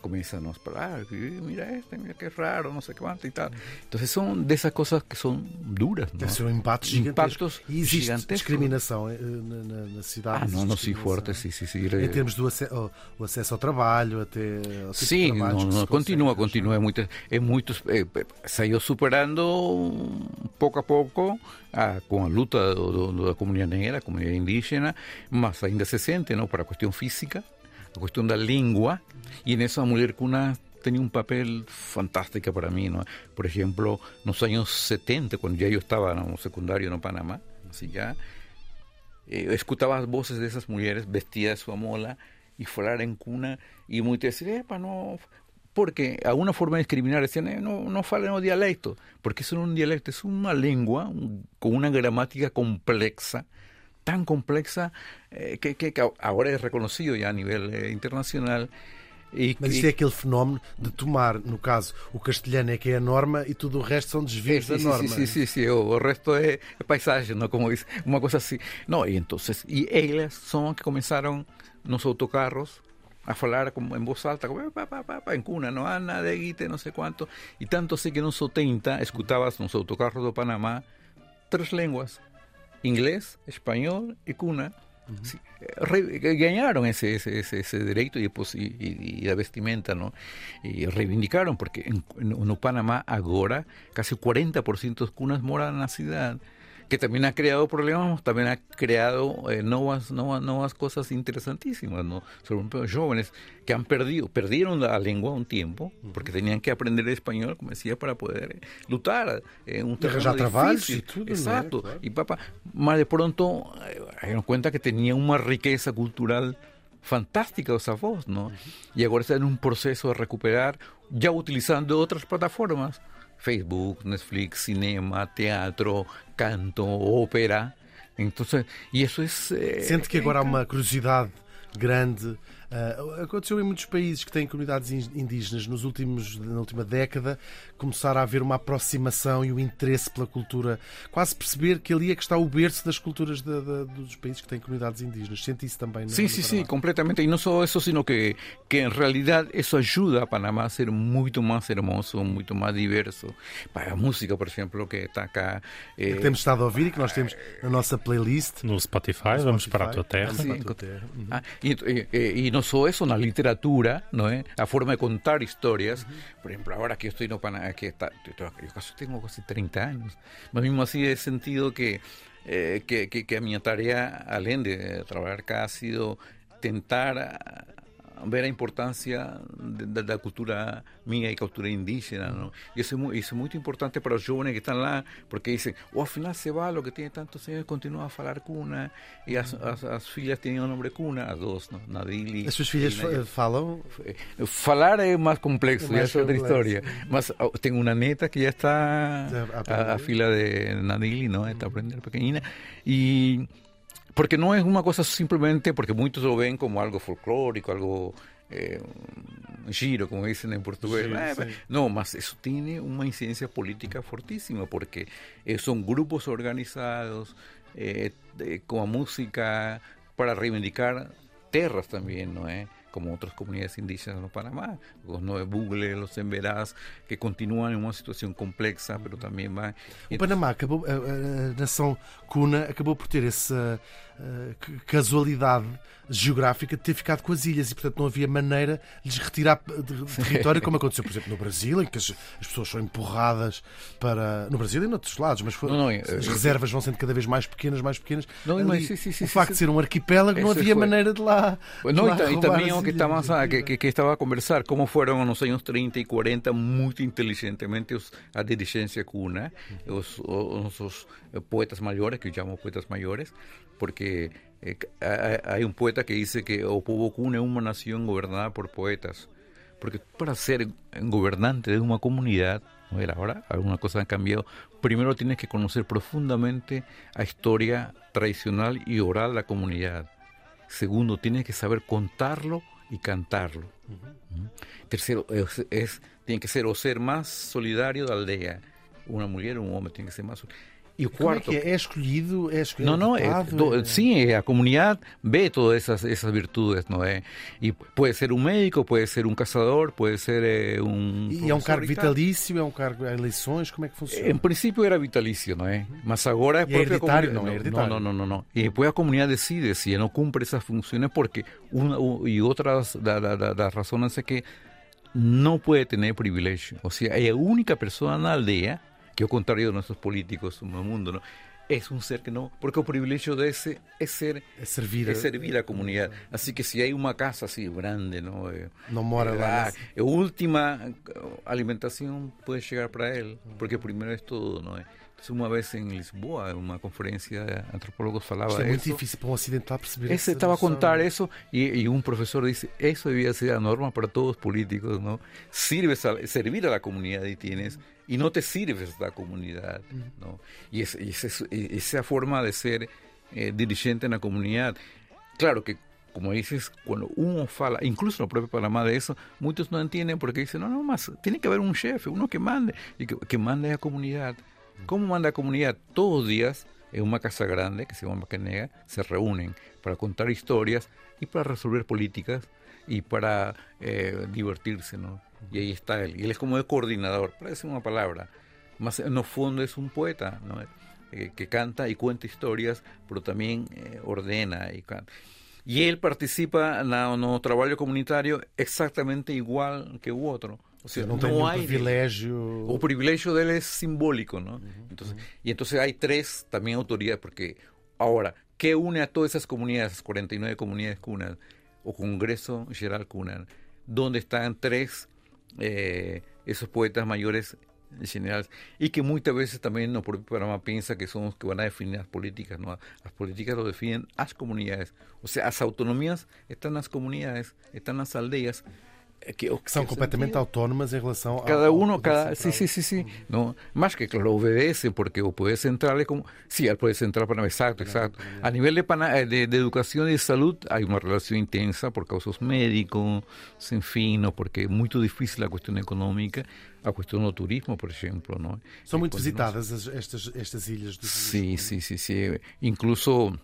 comienzan a esperar, mira este, mira qué raro, no sé más y tal. Entonces son de esas cosas que son duras, ¿no? Deve ser um impacto gigantesco. Impactos e existe gigantescos. discriminação eh, na, cidade. Ah, no, sí, discriminação. fuerte, sí, sí, sí. Em termos do o, acesso ao trabalho, até ao tipo que se no, continúa, consegue continúa. Es, muito, es muito, ha ido superando pouco a pouco a, com a luta do, do, da comunidade negra, comunidade indígena, mas ainda se sente, ¿no? Para a questão física, a questão da língua, e nessa a mulher cuna tenía un papel fantástico para mí, ¿no? Por ejemplo, en los años 70, cuando ya yo estaba en un secundario en Panamá, así ya, eh, escutaba as voces dessas mulheres vestidas de sua mola e falar em cuna e muitas diziam, epa, não... Porque alguna forma de discriminar decían, eh, no, no falen o dialecto, porque eso no es un dialecto, es una lengua un, con una gramática complexa, tan complexa eh, que, que, agora é reconhecido já a nível eh, internacional. E, Mas isto e... é aquele fenómeno de tomar, no caso, o castelhano é que é a norma e tudo o resto são desvios da norma. Sim, sim, sim, o, resto é, é paisagem, não como diz, uma coisa assim. Não, e então, e elas são que começaram nos autocarros a falar como en voz alta, como pa, pa, pa, en cuna, no Ana, de Guite, no sé cuánto. Y tanto sé que nos 70 escutabas nos autocarros de Panamá tres lenguas, inglés, español y cuna. Uh -huh. sí, re, ganharam esse, esse, esse, esse direito e, e, e, a vestimenta, não? E reivindicaram, porque em, no Panamá agora quase 40% dos cunas moram na cidade. Que también ha creado problemas, también ha creado eh, nuevas, nuevas, nuevas cosas interesantísimas, ¿no? Sobre todo jóvenes que han perdido, perdieron la lengua un tiempo, porque tenían que aprender español, como decía, para poder eh, lutar en eh, un terreno difícil. Exacto. Y papá, más de pronto, eh, dieron cuenta que tenía una riqueza cultural fantástica esa voz, ¿no? Y ahora está en un proceso de recuperar, ya utilizando otras plataformas, Facebook, Netflix, cinema, teatro, canto, ópera. Entonces, e isso é. Sente que agora há uma curiosidade grande Uh, aconteceu em muitos países que têm comunidades indígenas nos últimos, na última década começar a haver uma aproximação e um interesse pela cultura, quase perceber que ali é que está o berço das culturas de, de, dos países que têm comunidades indígenas. Sente isso também? Sim, sim, sim, completamente. E não só isso, sino que, que em realidade isso ajuda a Panamá a ser muito mais hermoso, muito mais diverso. Para a música, por exemplo, que está cá. É... Que temos estado a ouvir e que nós temos na nossa playlist. No Spotify, no vamos para a tua terra. Sim, para a tua terra. Uhum. Ah, e, e, e, não só isso, na literatura, não é? A forma de contar histórias. Por exemplo, agora que eu estou no Panamá, que está, eu casi tenho quase 30 anos, mas mesmo assim é sentido que, eh, que, que, que a minha tarefa, além de trabalhar cá, ha sido tentar ver a importância da, cultura minha e cultura indígena, ¿no? Y eso es, muy, eso es muy importante para los jóvenes que están lá, porque dicen, o oh, al final se va, lo que tiene tantos años continua a falar cuna, e as, as, as filhas têm o nome cuna, as duas, ¿no? Nadili. As suas filhas falam? Falar é mais complexo, é, é outra história. Mas oh, tenho uma neta que já está a, a fila de Nadili, ¿no? Está aprendendo pequenina. E porque no es una cosa simplemente porque muchos lo ven como algo folclórico, algo eh, giro, como dicen en portugués. Sí, eh, sí. No, más eso tiene una incidencia política fortísima porque eh, son grupos organizados eh, de, con música para reivindicar tierras también, ¿no? Eh? como otras comunidades indígenas en Panamá, los Nueve Bugle, los Emberás, que continúan en uma situação complexa, mas também vai. O Panamá acabou, a, a nação cuna acabou por ter essa uh, casualidade geográfica de ter ficado com as ilhas e, portanto, não havia maneira de lhes retirar território, como aconteceu, por exemplo, no Brasil, em que as, as, pessoas são empurradas para. No Brasil e noutros lados, mas foi, não, não, as reservas vão sendo cada vez mais pequenas, mais pequenas. Não, Ali, mas, sim, sim, sim, o facto de ser um arquipélago, não havia foi. maneira de lá. Não, lá e, também o que, estava, que, que, que, estava a conversar, como foram nos anos 30 e 40, muito inteligentemente os, a dirigência cuna, os, os, os poetas maiores, que chamamos poetas maiores, porque Eh, hay un poeta que dice que Opobocún es una nación gobernada por poetas. Porque para ser gobernante de una comunidad, ahora algunas cosas han cambiado, primero tienes que conocer profundamente la historia tradicional y oral de la comunidad. Segundo, tienes que saber contarlo y cantarlo. Tercero, es, tiene que ser o ser más solidario de la aldea. Una mujer o un hombre tiene que ser más solidario E o quarto. Como é, que é? é escolhido? É escolhido não, não, é, do, é... sim, a comunidade vê todas essas, essas virtudes, não é? E pode ser um médico, pode ser um caçador, pode ser é, um. E é um cargo vitalício, é um cargo a eleições, como é que funciona? Em princípio era vitalício, não é? Mas agora é própria é hereditário, não é hereditário. Não, não, não, não. E depois a comunidade decide se não cumpre essas funções, porque uma e outras das da, da, da razões é que não pode ter privilégio. Ou seja, é a única pessoa na aldeia que ao contrário de nossos políticos no mundo, não? é um ser que não, porque o privilégio desse é ser é servir, é servir a comunidade. Assim que se há uma casa assim grande, não, é, não mora lá. A, a última alimentação pode chegar para ele, porque primeiro é tudo, não é? Uma vez em Lisboa, uma conferência de antropólogos falava Isto é muito isso. difícil para um ocidental perceber Ese essa estaba a contar eso y, y un profesor dice, eso debía ser la norma para todos los políticos, ¿no? Sirves a, servir a la comunidad y tienes, y no te sirves a la comunidad, ¿no? Y, es, y es- y esa forma de ser eh, dirigente en la comunidad. Claro que, como dices, cuando uno fala, incluso en el propio Panamá de eso, muchos no entienden porque dicen, no, no, más, tiene que haber un jefe, uno que mande, y que, que mande a la comunidad. ¿Cómo manda la comunidad? Todos los días en una casa grande que se llama Macanega se reúnen para contar historias y para resolver políticas y para eh, divertirse, ¿no? Y ahí está él. Y él es como el coordinador, para decir una palabra. Más en el fondo es un poeta, ¿no? Eh, que canta y cuenta historias, pero también eh, ordena y canta. Y él participa no, no trabajo comunitario exactamente igual que u otro. O sea, nenhum hay privilégio. o privilegio de él es simbólico, ¿no? entonces, Y entonces hay tres también autoridades, porque ahora, ¿qué une a todas esas comunidades, esas 49 comunidades cunas, o Congreso General Cuna, donde están tres, eh, esos poetas mayores generales, y que muchas veces también no propio Panamá piensa que son los que van a definir las políticas, ¿no? Las políticas lo definen las comunidades, o sea, las autonomías están las comunidades, están las aldeas, que, Que são completamente sentido- autónomas em relação ao- cada ao uno, poder cada, sí, central. sí, sí, sí, no, más que claro obedece porque o puede central es como, sí, al poder central para exacto, exacto. A nivel de, pana- eh, de, de educación y de salud hay una relación intensa por causas médicos, en fin, no, porque es muy difícil la cuestión económica, la cuestión del turismo, por ejemplo, no. São muito nós- visitadas as- estas, estas ilhas do Sí, sí, sí, sí. Incluso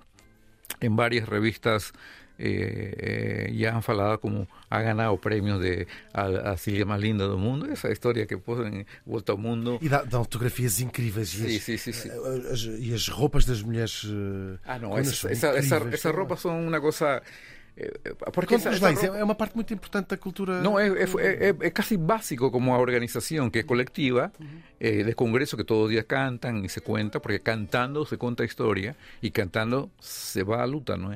en varias revistas eh, eh, ya han falado como ha ganado premios de a, a Silvia más linda del mundo. Esa historia que puso en Vuelta ao Mundo. E dá, dão fotografias incríveis. E Sí, as, sí, sí. as- e as roupas das mulheres. eh, Ah, são esa, incríveis. esa ropa son una cosa... eh, eh, porque esa- esa ropa- é uma parte muito importante da cultura. No, es, es- es- es casi básico como organización que es colectiva, eh, de congreso que todos los días cantan y se cuenta, porque cantando se cuenta historia y cantando se va a luta, ¿no?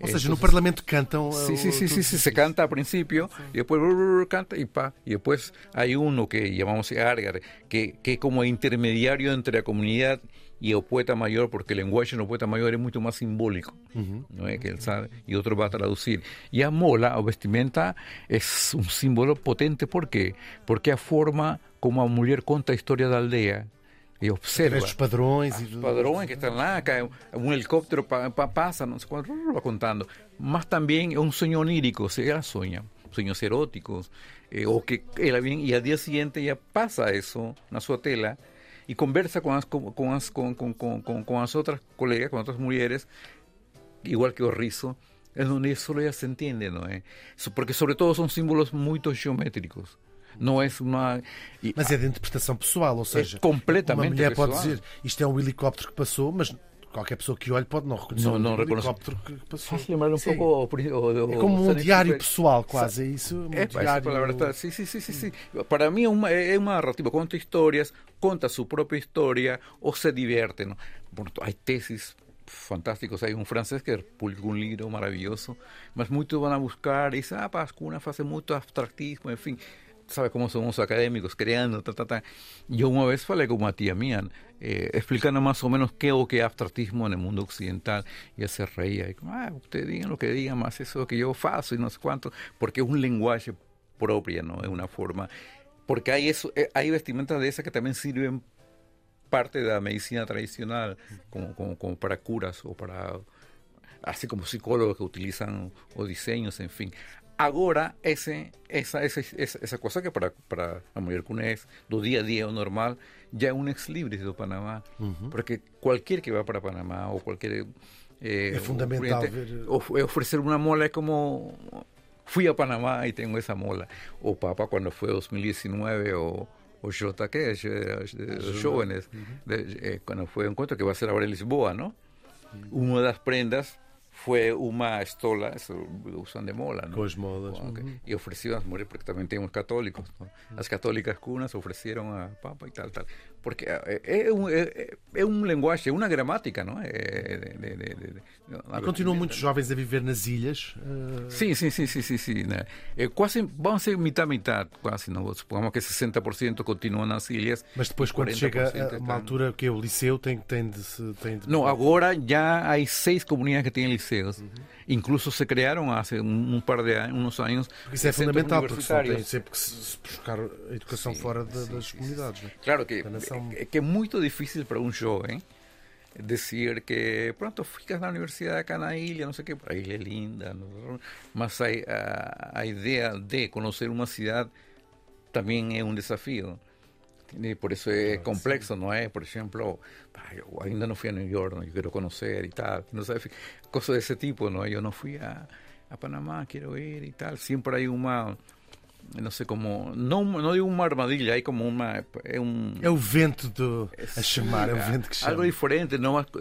Ou seja, no Parlamento cantam. Sí, sí, sí, sí, todos sí, os se canta al principio y después brr, brr, canta y pa. Y después hay uno que llamamos Argar, que, que como intermediario entre la comunidad y el poeta mayor, porque el lenguaje del poeta mayor es mucho más simbólico, ¿no es? que él sabe, y otro va a traducir. Y a mola o vestimenta es un símbolo potente, ¿por qué? Porque a forma como a mujer conta a historia da aldea y observa. Dos padrões e. Los padrones que están lá, un helicóptero pa- pa- pasa, no sé cuánto, va contando. Más también es un sueño onírico, o ella sueña, sueños eróticos, eh, o que ella bien, y al día siguiente ya pasa eso en su tela y conversa con las, con, con, las- con, con, con, con- con las otras colegas, con otras mujeres, igual que Orrizo, es donde solo ella se entiende, ¿no? Eh, Porque sobre todo son símbolos muy geométricos. No es una... y- Mas é de interpretação pessoal, ou seja, completamente uma mulher pode pessoal. dizer isto é um helicóptero que passou, mas qualquer pessoa que olhe pode não reconhecer Não- um não reconhece. helicóptero que passou. Faz lembrar un Sim. poco... o- o- É o- como um diário pessoal, quase, é isso? Um É, essa diário... palavra tá- sí, sí, sí, sí, sí. Para mí es una, es una narrativa, cuenta historias, cuenta su propia historia o se divierte. ¿no? Por- Hay tesis fantásticos, hay un francés que publicó un libro maravilloso, mas muchos van a buscar y dicen, ah, Pascuna hace mucho abstractismo, en fin, sabe cómo somos académicos, creando, ta, ta, ta. Yo una vez falei con una tía mía, eh, explicando más o menos qué o qué abstractismo en el mundo occidental, y ella se reía, y como, ah, ustedes digan lo que digan, más eso que yo faço y no sé cuánto, porque es un lenguaje propia, ¿no? Es una forma, porque hay eso, eh, hay vestimentas de esas que también sirven parte de la medicina tradicional, como, como, como para curas o para, así como psicólogos que utilizan o diseños, en fin. Ahora, ese, esa, esa, esa, esa cosa que para, para la mujer cunés, do día a día o normal, ya es un ex libris de Panamá. Porque cualquier que va para Panamá o cualquier... eh, É fundamental ver- of- ofrecer una mola es como fui a Panamá y tengo esa mola. O Papa cuando fue 2019 o, o Jota, ¿qué es? Eh, los jóvenes, de- eh, cuando fue un encuentro que va a ser ahora en Lisboa, ¿no? Una de las prendas fue una estola, eso lo usan de mola, ¿no? As modas. Ok. uhum. Y ofrecieron a las mujeres, porque también tenemos católicos. ¿no? Las católicas cunas ofrecieron a Papa y tal, tal. Porque é, é, um, é, é uma linguagem, é uma gramática, não é? De, de, de, e continuam muitos jovens a viver nas ilhas? Uh... Sim, sim, sim, sim, sim, sim né? é quase, vamos ser metade, metade, quase, não? Supongamos que 60% continuam nas ilhas. Mas depois, quando chega a uma altura que é o liceu, tem, tem, de, tem de... Não, agora já há seis comunidades que têm liceus. Uhum. Incluso se criaram há um, um par de anos, uns anos. Porque isso é fundamental, porque tem sempre que se buscar a educação sim, fora de, sim, das comunidades. Né? Claro que, é, que é muito difícil para um jovem dizer que, pronto, ficas na universidade acá na ilha, não sei o quê, a ilha é linda, mas a, a, a ideia de conhecer uma cidade também é um desafio. Por isso é complexo, não é? Por exemplo, eu ainda não fui a New York, eu quero conhecer e tal, não sabe, coisas desse tipo, não é? Eu não fui a, a Panamá, quero ir e tal. Sempre há uma não sei como, não, não digo uma armadilha, é como uma. É, um, é o vento do, a chamar, é o vento que chama. Algo diferente,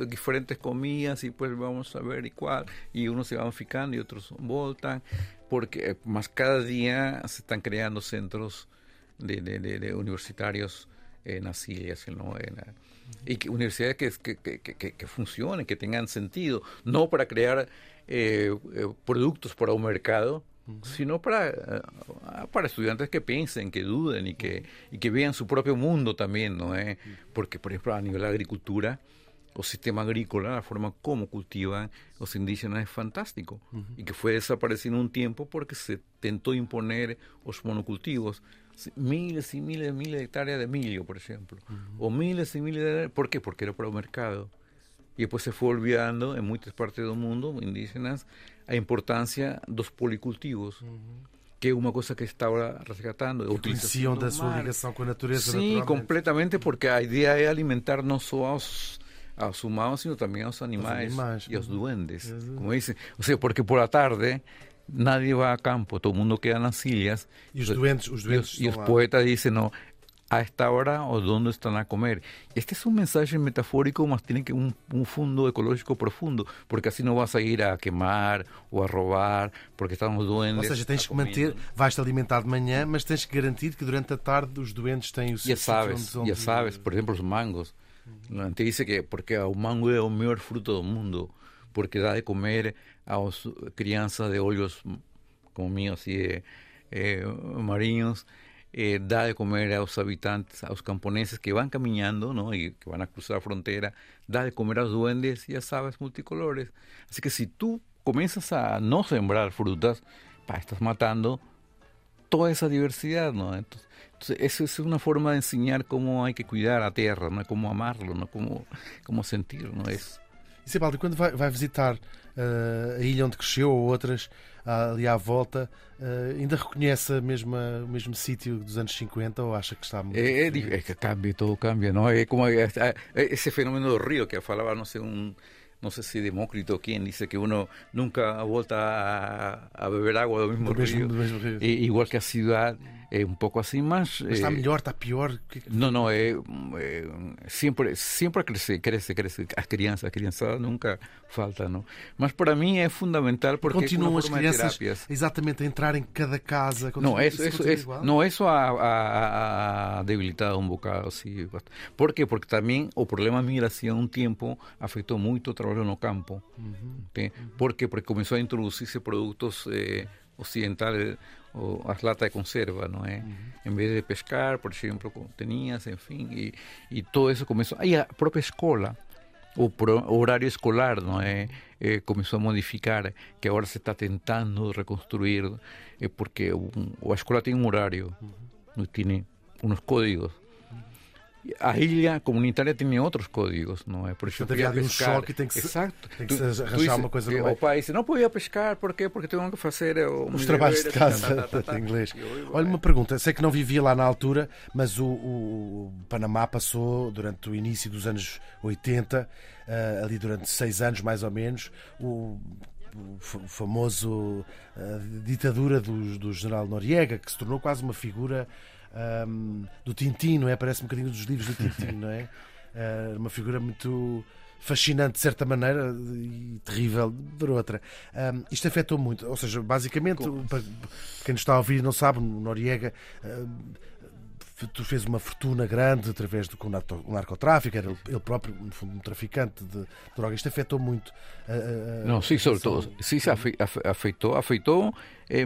diferentes comidas, e depois vamos a ver e qual, e uns se vão ficando e outros voltam, porque, mas cada dia se estão criando centros de, de, de, de não é? y que universidades que, que, que, que, funcionen, que tengan sentido, no para crear eh, eh productos para un mercado, sino para, eh, para estudiantes que piensen, que duden y que, y que vean su propio mundo también, ¿no? ¿Eh? Porque, por ejemplo, a nivel de agricultura, o sistema agrícola, la forma como cultivan los indígenas es fantástico y que fue desapareciendo un tiempo porque se tentó imponer los monocultivos. Miles y miles y miles de hectáreas de milio, por ejemplo. O miles y miles de... ¿Por qué? Porque era para el mercado. Y después se fue olvidando en muchas partes del mundo, indígenas, a importância dos policultivos. Uhum. Que é uma coisa que está agora resgatando. Conheciam da sua ligação com a natureza. Sim, completamente, porque a ideia é alimentar não só aos, aos humanos, sino também aos animais, animais e aos uhum. duendes. Uhum. Como dizem. Ou seja, porque por a tarde nadie vai a campo, todo mundo queda nas ilhas. E os doentes, os doentes e os, e os poetas dizem, não, a esta hora o dónde están a comer. Este es un mensaje metafórico, mas tiene que un, un fondo ecológico profundo, porque así no vas a ir a quemar ou a roubar, porque estamos doentes. Ou seja, tens que manter, vais-te alimentar de manhã, mas tens que garantir que durante a tarde os doentes têm o seu sabes, onde... ya sabes, por exemplo, os mangos. Te dice que porque o mango é o melhor fruto do mundo, porque dá de comer aos crianças de olhos como míos e eh, marinhos, eh, da de comer a los habitantes, a los camponeses que van caminando ¿no? y que van a cruzar la frontera, da de comer a los duendes y a multicolores. Así que si tú comienzas a no sembrar frutas, pa, estás matando toda esa diversidad. ¿no? Entonces, entonces, eso es una forma de enseñar cómo hay que cuidar a tierra, ¿no? cómo amarlo, ¿no? cómo, cómo sentir. ¿no? Es... E Sebaldi, quando vai, vai visitar uh, a ilha onde cresceu ou outras, ali à volta, uh, ainda reconhece a mesma, o mesmo sítio dos anos 50 ou acha que está muito. É, é, é que cambia, todo cambia, não é? Como é, é, esse fenômeno do rio que falava, não sei, um no sé si Demócrito o quién dice que uno nunca volta a, a beber agua del mismo, río. Mesmo río. E, igual que a ciudad, é um pouco assim, mas... mas está melhor, está pior? Não, não, é, é, sempre, sempre cresce, cresce, cresce. As crianças, a criançada nunca falta, não? Mas para mim é fundamental porque Continuam as crianças exatamente a entrar em cada casa. Não, isso, isso, isso, isso não, isso a, a, a debilitar um bocado, sim. Por quê? Porque também o problema da migração um tempo afetou muito o trabalho no campo. Uhum. Por quê? Porque começou a introduzir-se produtos eh, ocidentais o as latas de conserva, não é? Uhum. Em vez de pescar, por exemplo, tenías, enfim, e, e todo isso começou. Aí a própria escola, o, pro, o horário escolar, não é? Eh, começou a modificar, que agora se está tentando reconstruir, eh, porque um, a escola tem um horário, uhum. tem uns códigos a ilha comunitária tem outros códigos, não é? Por exemplo, havia um choque tem que se, Exato. Tem que se arranjar tu, uma coisa no O pai disse, não podia pescar, porquê? Porque tinham que fazer os trabalhos de casa *laughs* em inglês. Olha, uma pergunta, sei que não vivia lá na altura, mas o, o Panamá passou durante o início dos anos 80, uh, eh, ali durante seis anos mais ou menos, o o famoso uh, ditadura do, do general Noriega, que se tornou quase uma figura um, do Tintin, não é? Parece um bocadinho dos livros do Tintin, não é? Uh, *laughs* uma figura muito fascinante de certa maneira e terrível por outra. Um, isto afetou muito, ou seja, basicamente, para quem nos está a ouvir não sabe, Noriega uh, tu fez uma fortuna grande através do narcotráfico, era ele próprio, no fundo, um traficante de drogas. Isto afetou muito. A, a, Não, sim, sobretudo. Sim, se afetou, afetou, eh,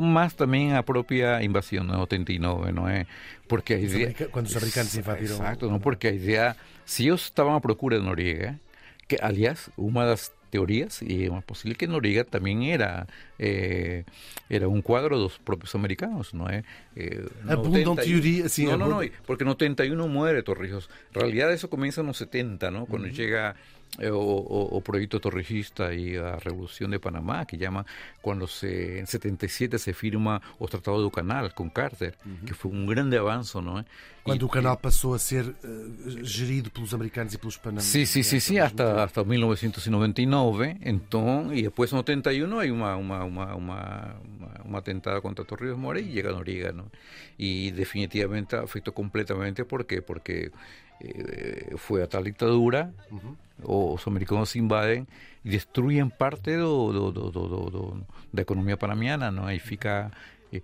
mais também a própria invasão né, de 89, não é? Porque a ideia... Quando os americanos invadiram. Exato, não, porque a ideia. Se eles estavam à procura de Noriega, que, aliás, uma das teorías, y es posible que Noriega también era eh, era un cuadro de los propios americanos, ¿no? Eh, eh, Abundam 91 teoría- sí, no, no, no, porque en 81 muere Torrijos. En realidad eso comienza en los 70, ¿no? Cuando llega eh, o, o- o proyecto torrijista y la revolución de Panamá, que llama cuando se, en 77 se firma o Tratado do Canal con Carter, que fue un grande avance, ¿no? Quando Y- o canal passou a ser eh, gerido pelos americanos e pelos panameños. Sí, sí, sí, sí, hasta, hasta 1999. Entonces, y después en 81 hay una, una, una, una, una- un atentado contra Torrijos More y llega Noriega, ¿no? Y definitivamente afectó completamente porque, porque eh, fue a tal dictadura, o los americanos invaden y destruyen parte do, do, do, do, do, da economía panamiana, ¿no? Ahí fica... eh,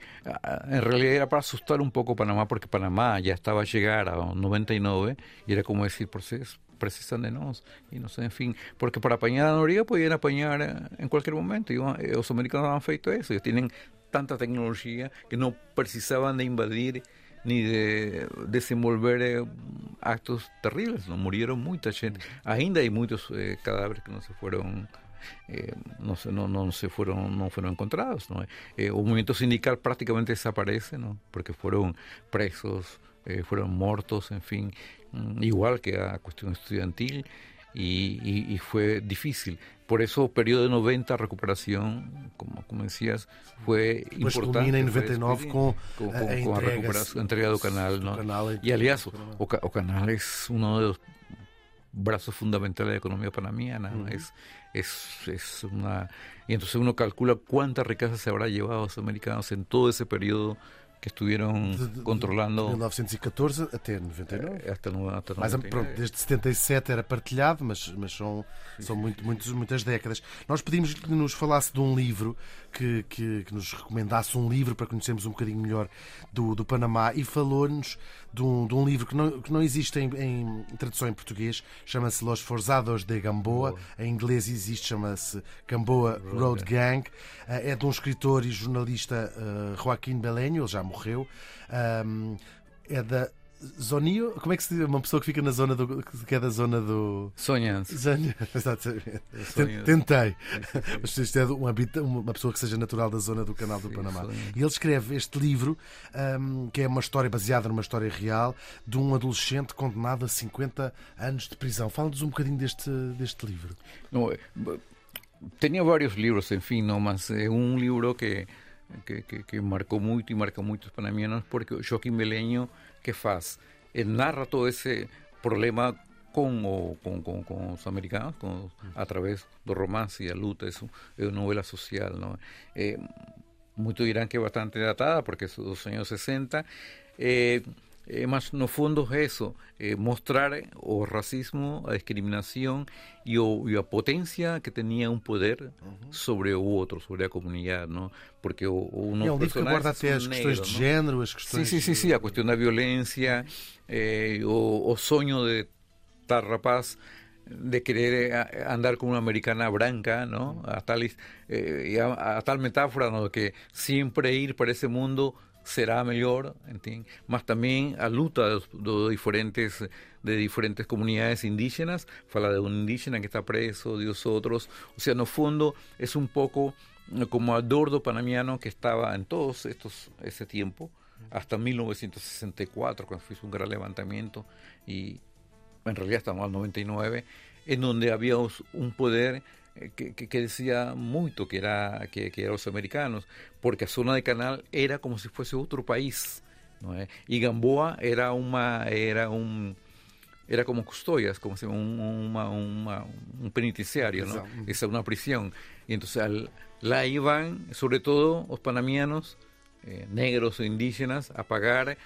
en realidad era para asustar un poco Panamá porque Panamá ya estaba a llegar a 99 y era como decir, "Proces- precisan de nos y no sé, en fin, porque para apañar a Noriega podían apañar eh, en cualquier momento y los americanos han feito eso, ellos tienen tanta tecnología que no precisaban de invadir ni de desenvolver eh, actos terribles, no murieron mucha gente. Ainda hay muchos eh, cadáveres que no se fueron eh, no, se, no, no se fueron no fueron encontrados ¿no? Eh, el movimiento sindical prácticamente desaparece ¿no? porque fueron presos eh, fueron muertos en fin mm, igual que a cuestión estudiantil y, y- y fue difícil por eso periodo de 90 recuperación como, como decías fue Depois importante fue 99 despedir- com con, a- con- a con la entrega- do canal, do ¿no? canal Y aliás, o, ca- o canal es uno de los brazos fundamentales de la economía panamiana, ¿no? es, es, es una... Y entonces uno calcula cuánta riqueza se habrá llevado a los americanos en todo ese periodo que de- de- controlando 1914 até 99. eh, hasta, no, hasta Mas, 99. pronto, desde 77 era partilhado, mas, mas são, são muito, muitos, muitas décadas. Nós pedimos que nos falasse de um livro, que, que, que nos recomendasse um livro para conhecermos um bocadinho melhor do, do Panamá e falou-nos de um, de um livro que não, que não existe em, em tradução em português, chama-se Los Forzados de Gamboa. Em inglês existe, chama-se Gamboa Road Gang. Eh, É de um escritor e jornalista eh, Joaquim Belenho, ele já morreu. Ahm, é da Zonio, como é que se diz? Uma pessoa que fica na zona do. que é da zona do. Soñans. Zonio, *laughs* exatamente. Sonho. Tentei. Mas isto é de um habita- uma pessoa que seja natural da zona do Canal do Sim, Panamá. sonho. E ele escreve este livro, ahm, que é uma história baseada numa história real, de um adolescente condenado a 50 anos de prisão. Fala-nos um bocadinho deste, deste livro. B- tenía varios libros, en fin, no más un libro que, que, que, que marcó mucho y marca muchos panamianos porque Joaquín Beleño, que faz? Narra todo ese problema con, o, con, con, con los americanos con, a través do romance y a luta, es una novela social, ¿no? Eh, muchos dirán que es bastante datada porque es de los años 60, eh, eh, mas no fondo es eso, eh, mostrar o racismo, a discriminación y, o, y a potencia que tenía un poder sobre o otro, sobre la comunidad, ¿no? Porque o, o é um livro que personajes até as questões negros, de género, as questões. sí, sí, sí, a cuestión da violencia, eh, o, o sueño de tal rapaz de querer eh, a- andar con una americana branca, ¿no? A tal, eh, a, a tal metáfora, ¿no? Que siempre ir para ese mundo será mejor, ¿entiendes? Más también a luta los- de diferentes de diferentes comunidades indígenas, fala de un indígena que está preso, de otros, o sea, no fondo es un poco como Adordo panamiano que estaba en todos estos ese tiempo hasta 1964 cuando hizo un gran levantamiento. Y en realidad estamos al 99 en donde había un poder que, que, que decía mucho que era que, que eran los americanos porque a zona de canal era como si fuese otro país ¿no? Eh, y Gamboa era una era un era como custodias, como se un, uma- uma- un penitenciario, ¿no? Es una prisión. Y entonces al- la iban, sobre todo los panamianos, eh, negros o indígenas, a pagar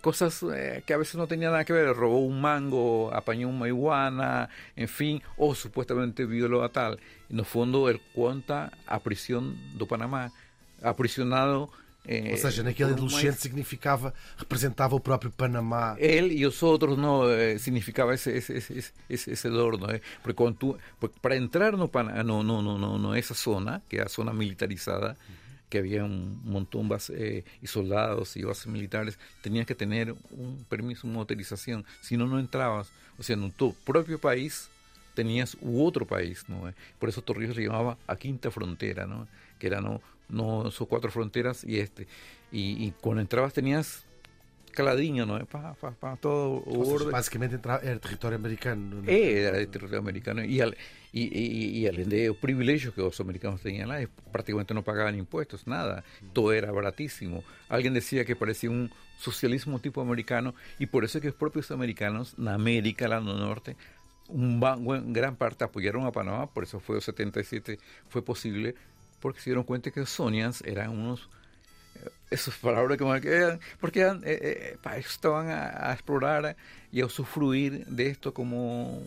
cosas eh, que a veces no tenían nada que ver. Robó un mango, apañó un marihuana, en fin, o supuestamente violó a tal. Y no fondo, él cuenta a prisión do Panamá, aprisionado eh, Ou seja, naquele adolescente maíz. significava, representava o próprio Panamá. Él y los otros no eh, significaba ese, ese, ese, ese, ese dolor, ¿no? Eh, Porque, cuando tú- porque para entrar no, no, no, no, no, esa zona, que era zona militarizada, que había un montón base, eh, y soldados y bases militares, tenías que tener un permiso, una autorización, si no, no entrabas. O sea, en tu propio país tenías u otro país, ¿no? Por eso Torrijos se llamaba a quinta frontera, ¿no? Que era no, no son cuatro fronteras y este. Y, y cuando entrabas tenías caladinho, ¿no? Pa, pa, pa, todo orden. basicamente entra- era território americano. não é? Eh, era de territorio americano. Y, al, y, y, y além de los privilegios que los americanos tenían lá, eh, prácticamente no pagaban impuestos, nada. Todo era baratísimo. Alguien decía que parecía un socialismo tipo americano y por eso es que los propios americanos, en América, la norte, un gran parte apoyaron a Panamá, por eso fue el 77 fue posible, porque se dieron cuenta que los Sonians eran unos eh, esas palabras que me quedan, porque eran, eh, eh, pa, ellos estaban a, a explorar y a usufruir de esto como,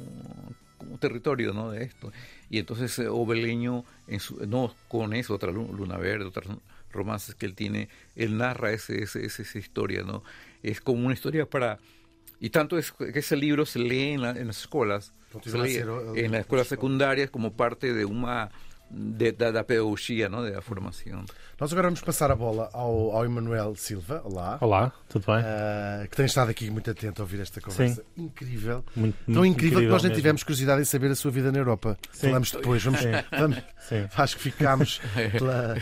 como territorio, ¿no? De esto. Y entonces eh, Obeleño, en su, no con eso, otra Lu- Luna Verde, otras romances que él tiene, él narra ese, ese- esa historia, ¿no? Es como una historia para... Y tanto es que ese libro se lee en, la- en las escuelas, se lee en las escuelas secundarias como parte de una... De, da, da pedagogía, ¿no? De la formación. Nós agora vamos passar a bola ao, ao Emanuel Silva. Olá. Olá, tudo bem? Ah, que tem estado aqui muito atento a ouvir esta conversa incrível. Muito, Tão muito incrível, que nós nem mesmo. tivemos curiosidade em saber a sua vida na Europa. Sim. Falamos depois, vamos, Sim. vamos- Sim. acho que ficámos *laughs* pela,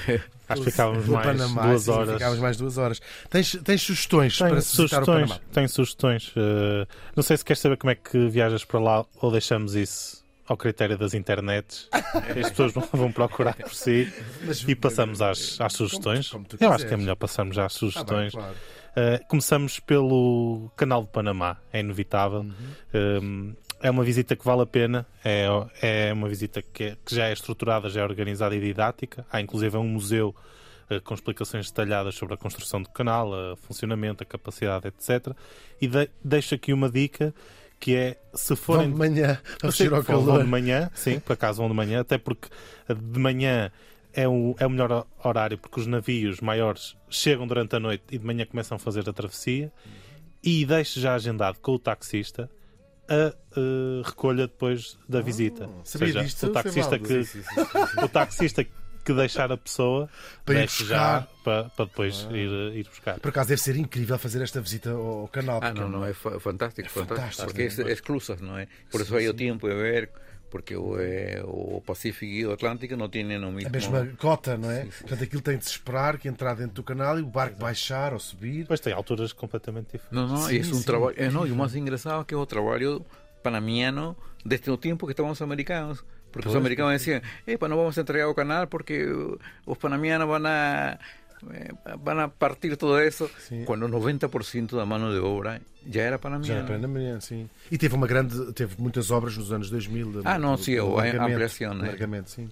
Acho que ficávamos mais Panamá, duas sim, horas. Ficámos mais duas horas. Tens, tens sugestões Tenho para se visitar o sugestões. Panamá? Tenho sugestões. Eh, não sei se queres saber como é que viajas para lá ou deixamos isso ao critério das internets. As pessoas vão, procurar por si Mas- e passamos às, às sugestões. como tu Eu acho que é melhor passarmos às bem, sugestões. claro. Uh, começamos pelo Canal de Panamá, é inevitável. Um, é uma visita que vale a pena, é, é uma visita que, é- que já é estruturada, já é organizada e didática. Há inclusive um museu uh, com explicações detalhadas sobre a construção do canal, o funcionamento, a capacidade, etc. E de, deixo aqui uma dica que é se Vão forem de manhã a fugir ao vão- calor. de manhã, sim, por acaso vão de manhã, até porque de manhã é o, é o melhor ho- horário, porque os navios maiores chegam durante a noite e de manhã começam a fazer a travessia. E deixe já agendado com o taxista a eh, recolha depois da visita. Ou Ah, sabia seja, o taxista, que, o taxista que deixar a pessoa para já para, para depois ah. ir, eh, ir buscar. Por acaso deve ser incrível fazer esta visita ao, canal. Ah, não, é não, é, é fantástico, é fantástico, fantástico porque é, é exclusa, não é? Por isso aí o tempo é ver porque o, é, o Pacífico e o Atlântico não têm no mesmo... A mesma cota, não é? Sim, sim. Portanto, aquilo tem de se esperar que entrar dentro do canal e o barco Exato. baixar ou subir. Pois tem alturas completamente diferentes. Não, não, sim, é um trabalho... É, não, e o mais engraçado é que é o trabalho panamiano desde o tempo que estavam os americanos. Porque os americanos decían, epa, no vamos a entregar el canal porque los panamianos van a van a partir todo eso quando 90% da mão de obra já era panamiana. Já era panamiana, sim. E teve uma grande, teve muitas obras nos anos 2000. Ah, não, sim, do a ampliação, né? Largamente, sim.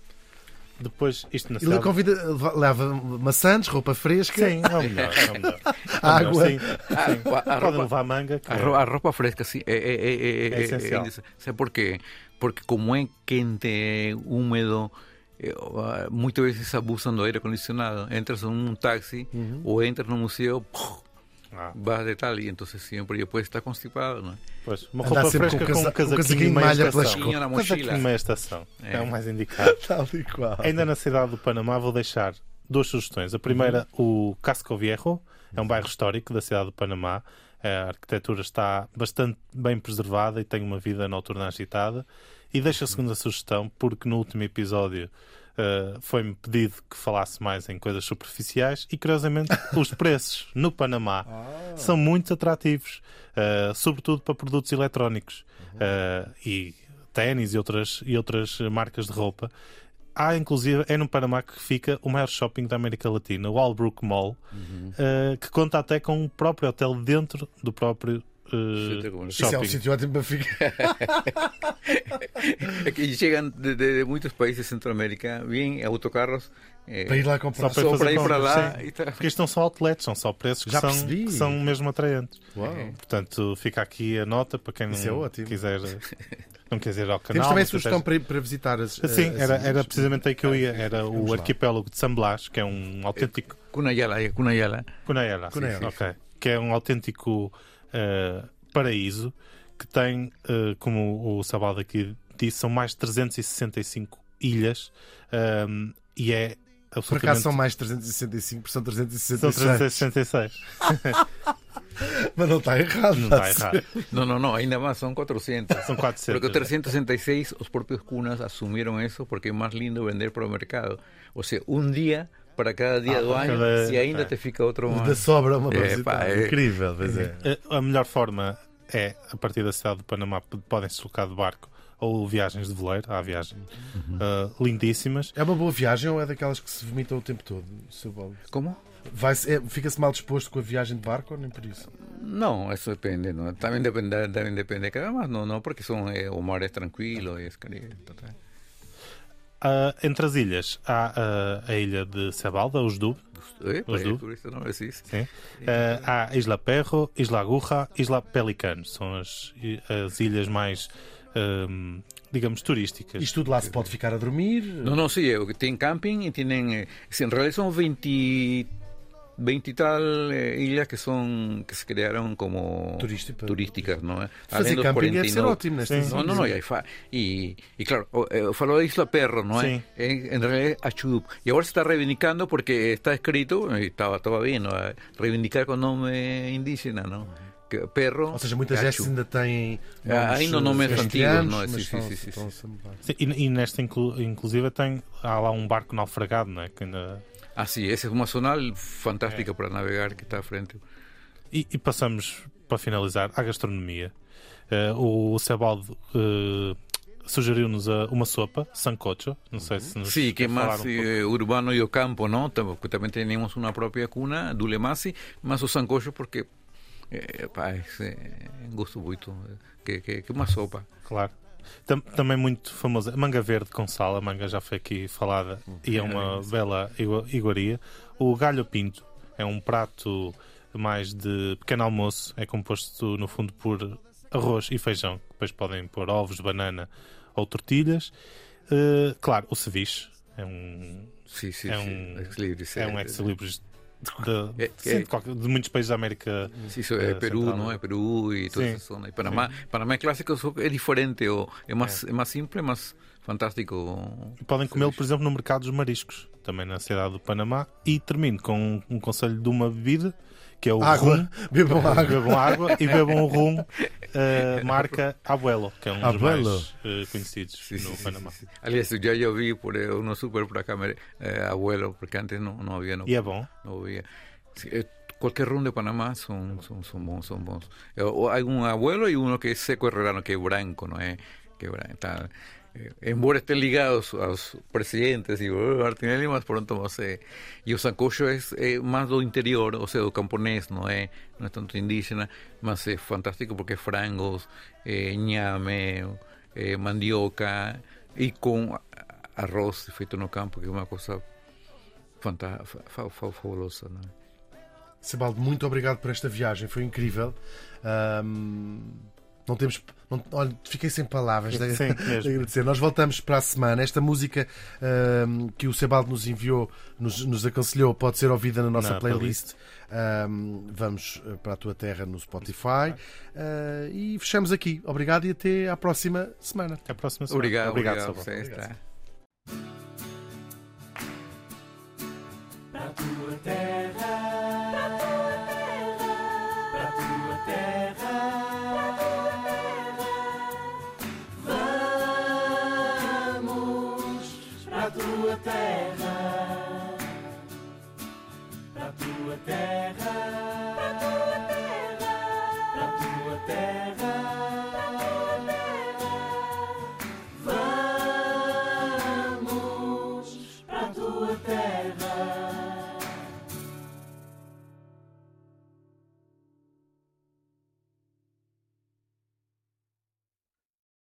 Depois, isto na Ele convida, leva maçãs, roupa fresca. Sim, é o melhor. É o melhor. Água. Sim, sim. Pode levar manga. A, roupa fresca, sim. É, é, é, é, é, essencial. Sabe porquê? Porque como es quente, húmedo, eh, ah, muchas veces abusan do aire acondicionado. Entras en un taxi o entras en un museo, ¡puf! Ah, vas de tal, entonces siempre yo puedo estar constipado, ¿no? pois, uma roupa sempre fresca com com um casaquinho casaquinho e meia malha estação. Na Casaquinho mochila. e meia estação. É. É. o mais indicado. *laughs* Tal e qual. Ainda na cidade do Panamá vou deixar duas sugestões. A primeira, o Casco Viejo, é um bairro histórico da cidade do Panamá. A arquitetura está bastante bem preservada e tem uma vida noturna agitada. E deixo a segunda sugestão, porque no último episódio uh, foi-me pedido que falasse mais em coisas superficiais e, curiosamente, *laughs* os preços no Panamá são muito atrativos, uh, sobretudo para produtos eletrónicos uh, e ténis e outras, e outras marcas de roupa. Há, inclusive, é no Panamá que fica o maior shopping da América Latina, o Albrook Mall, uh, que conta até com um próprio hotel dentro do próprio uh. Isso é um shopping. sítio ótimo para ficar. *laughs* Que llegan de, de- de muchos países de Centroamérica, bien autocarros, eh, Para ir lá comprar. Só para só para ir para lá e tá. Porque isto não são outlets, são só preços que são, que são mesmo atraentes. Uau. Portanto, fica aqui a nota para quem Isso é não ótimo. quiser, *laughs* não queres ir ao canal. Temos também sugestão tens- para, para visitar as. Sim, as era, era precisamente aí que eu ia. Era o arquipélago de San Blas, que é um autêntico. Cunayala, é Cunayala. Cunayala, Cunayala. ok. Que é um autêntico eh, paraíso que tem, eh, como o Sabaldo aqui disse, são mais de 365 ilhas ehm, e é Por absolutamente. acaso são mais 365, são São 366. *laughs* 366. *laughs* Mas não está errado. Não está errado. No, no, no, ainda más, son 400. São 400. Porque 366 los propios cunas asumieron eso porque es más lindo vender para el mercado. O sea, un día para cada día Ah, do año cada- e ainda é. te fica outro Da mais. sobra uma É, pá, é- Incrível, pois é. Eh, A melhor forma é, a partir da cidade de Panamá, p- podem se deslocar de barco ou viagens de veleiro. Há viagens eh, lindíssimas. É uma boa viagem ou é daquelas que se vomitam o tempo todo, Sr. Paulo? Vai, é, Fica-se mal disposto com a viagem de barco ou nem por isso? Não, isso depende. Não. Também depende, deve depender. Mas não, não, porque são, é, o mar é tranquilo e é escarido. Tá? Uh, entre as ilhas há uh, a ilha de Cebalda, os Dub. É os Dub. Sim. Ah, há Isla Perro, Isla Aguja Isla Pelican. São as, as ilhas mais. Um, digamos, turísticas. Isto tudo lá se pode ficar a dormir? Não, não, sei. É tem camping e tem. Eh, em realidade são 23. 20 e tal ilhas que son que se criaram como Turística. turísticas, ¿no? Eh? Fazer camping 49... deve ser ótimo nesta Não, não, não. E, aí fa... e, e claro, falou da Isla Perro, não é? Em, eh, em realidade, Achudup. E agora se está reivindicando porque está escrito, e estava, estava bem, não é? reivindicar com nome indígena, não? Que, perro. Ou seja, muitas vezes ainda têm. Nomes, ainda nomes antigos, não é? Sim, e, e, nesta, inclu, inclusive, tem, há lá um barco naufragado, não é? Que ainda ah, sim, essa é uma zona fantástica é. para navegar que está à frente. E, e passamos para finalizar à gastronomia. Uh, o Cebaldo uh, eh, sugeriu-nos eh, uma sopa, sancocho. Não sei se nos Sim, que mais um urbano e o campo, não? Porque também temos uma própria cuna do Lemassi, mas o sancocho, porque é, pá, é, é um gosto muito. Que, que, que uma sopa. Claro. Tam- também muito famosa, manga verde com sal, a manga já foi aqui falada e é uma bela igua- iguaria. O galho pinto é um prato mais de pequeno almoço, é composto no fundo por arroz e feijão, depois podem pôr ovos, banana ou tortilhas. Eh, claro, o ceviche é um, Sí, sí, É sí. um- ex-libris, é um ex-libris de, *laughs* É- sim, é- de, de muitos países da América. Sí, so- eh, Perú, central. ¿no? Eh, Perú y toda Sí, esa zona. Y Panamá, Panamá clásico, so- es diferente, o es más, es más simple, más fantástico. Podem comê-lo, por exemplo, no mercado dos mariscos, também na cidade do Panamá. E termino com um, um conselho de uma bebida, que é o água. rum. Bebam *laughs* água. Bebam água e bebam o rum uh, *laughs* marca é. Abuelo, que é um Abuelo. dos mais uh, conhecidos sí, no sí, Panamá. Sí, Aliás, já eu por eh, eu um super por acá uh, Abuelo, porque antes não, não havia. No, e é bom? Não havia. Qualquer rum de Panamá são, são, são bons, são bons. Há um abuelo e um que é seco e rerano, que é branco, não é? Que é branco, tá embora estén ligados a los presidentes y uh, Martinelli más pronto más eh, y o sancocho es eh, más do interior o sea do camponés no es no es tanto indígena más es fantástico porque frangos eh, ñame eh, mandioca y con arroz feito no campo que es una cosa fanta- fa- fa- fa- fabulosa. Sebaldo, muito obrigado por esta viagem, foi incrível. Ahm, não temos. Não, olha, fiquei sem palavras de, Sim, *laughs* de agradecer. Nós voltamos para a semana. Esta música que o Sebaldo nos enviou, nos, nos aconselhou, pode ser ouvida na nossa Na playlist. Vamos eh, para a tua terra no Spotify. Ah, e fechamos aqui. Obrigado e até à próxima semana. Até a próxima semana. obrigado obrigado, ustedes, tá? Para a tua terra,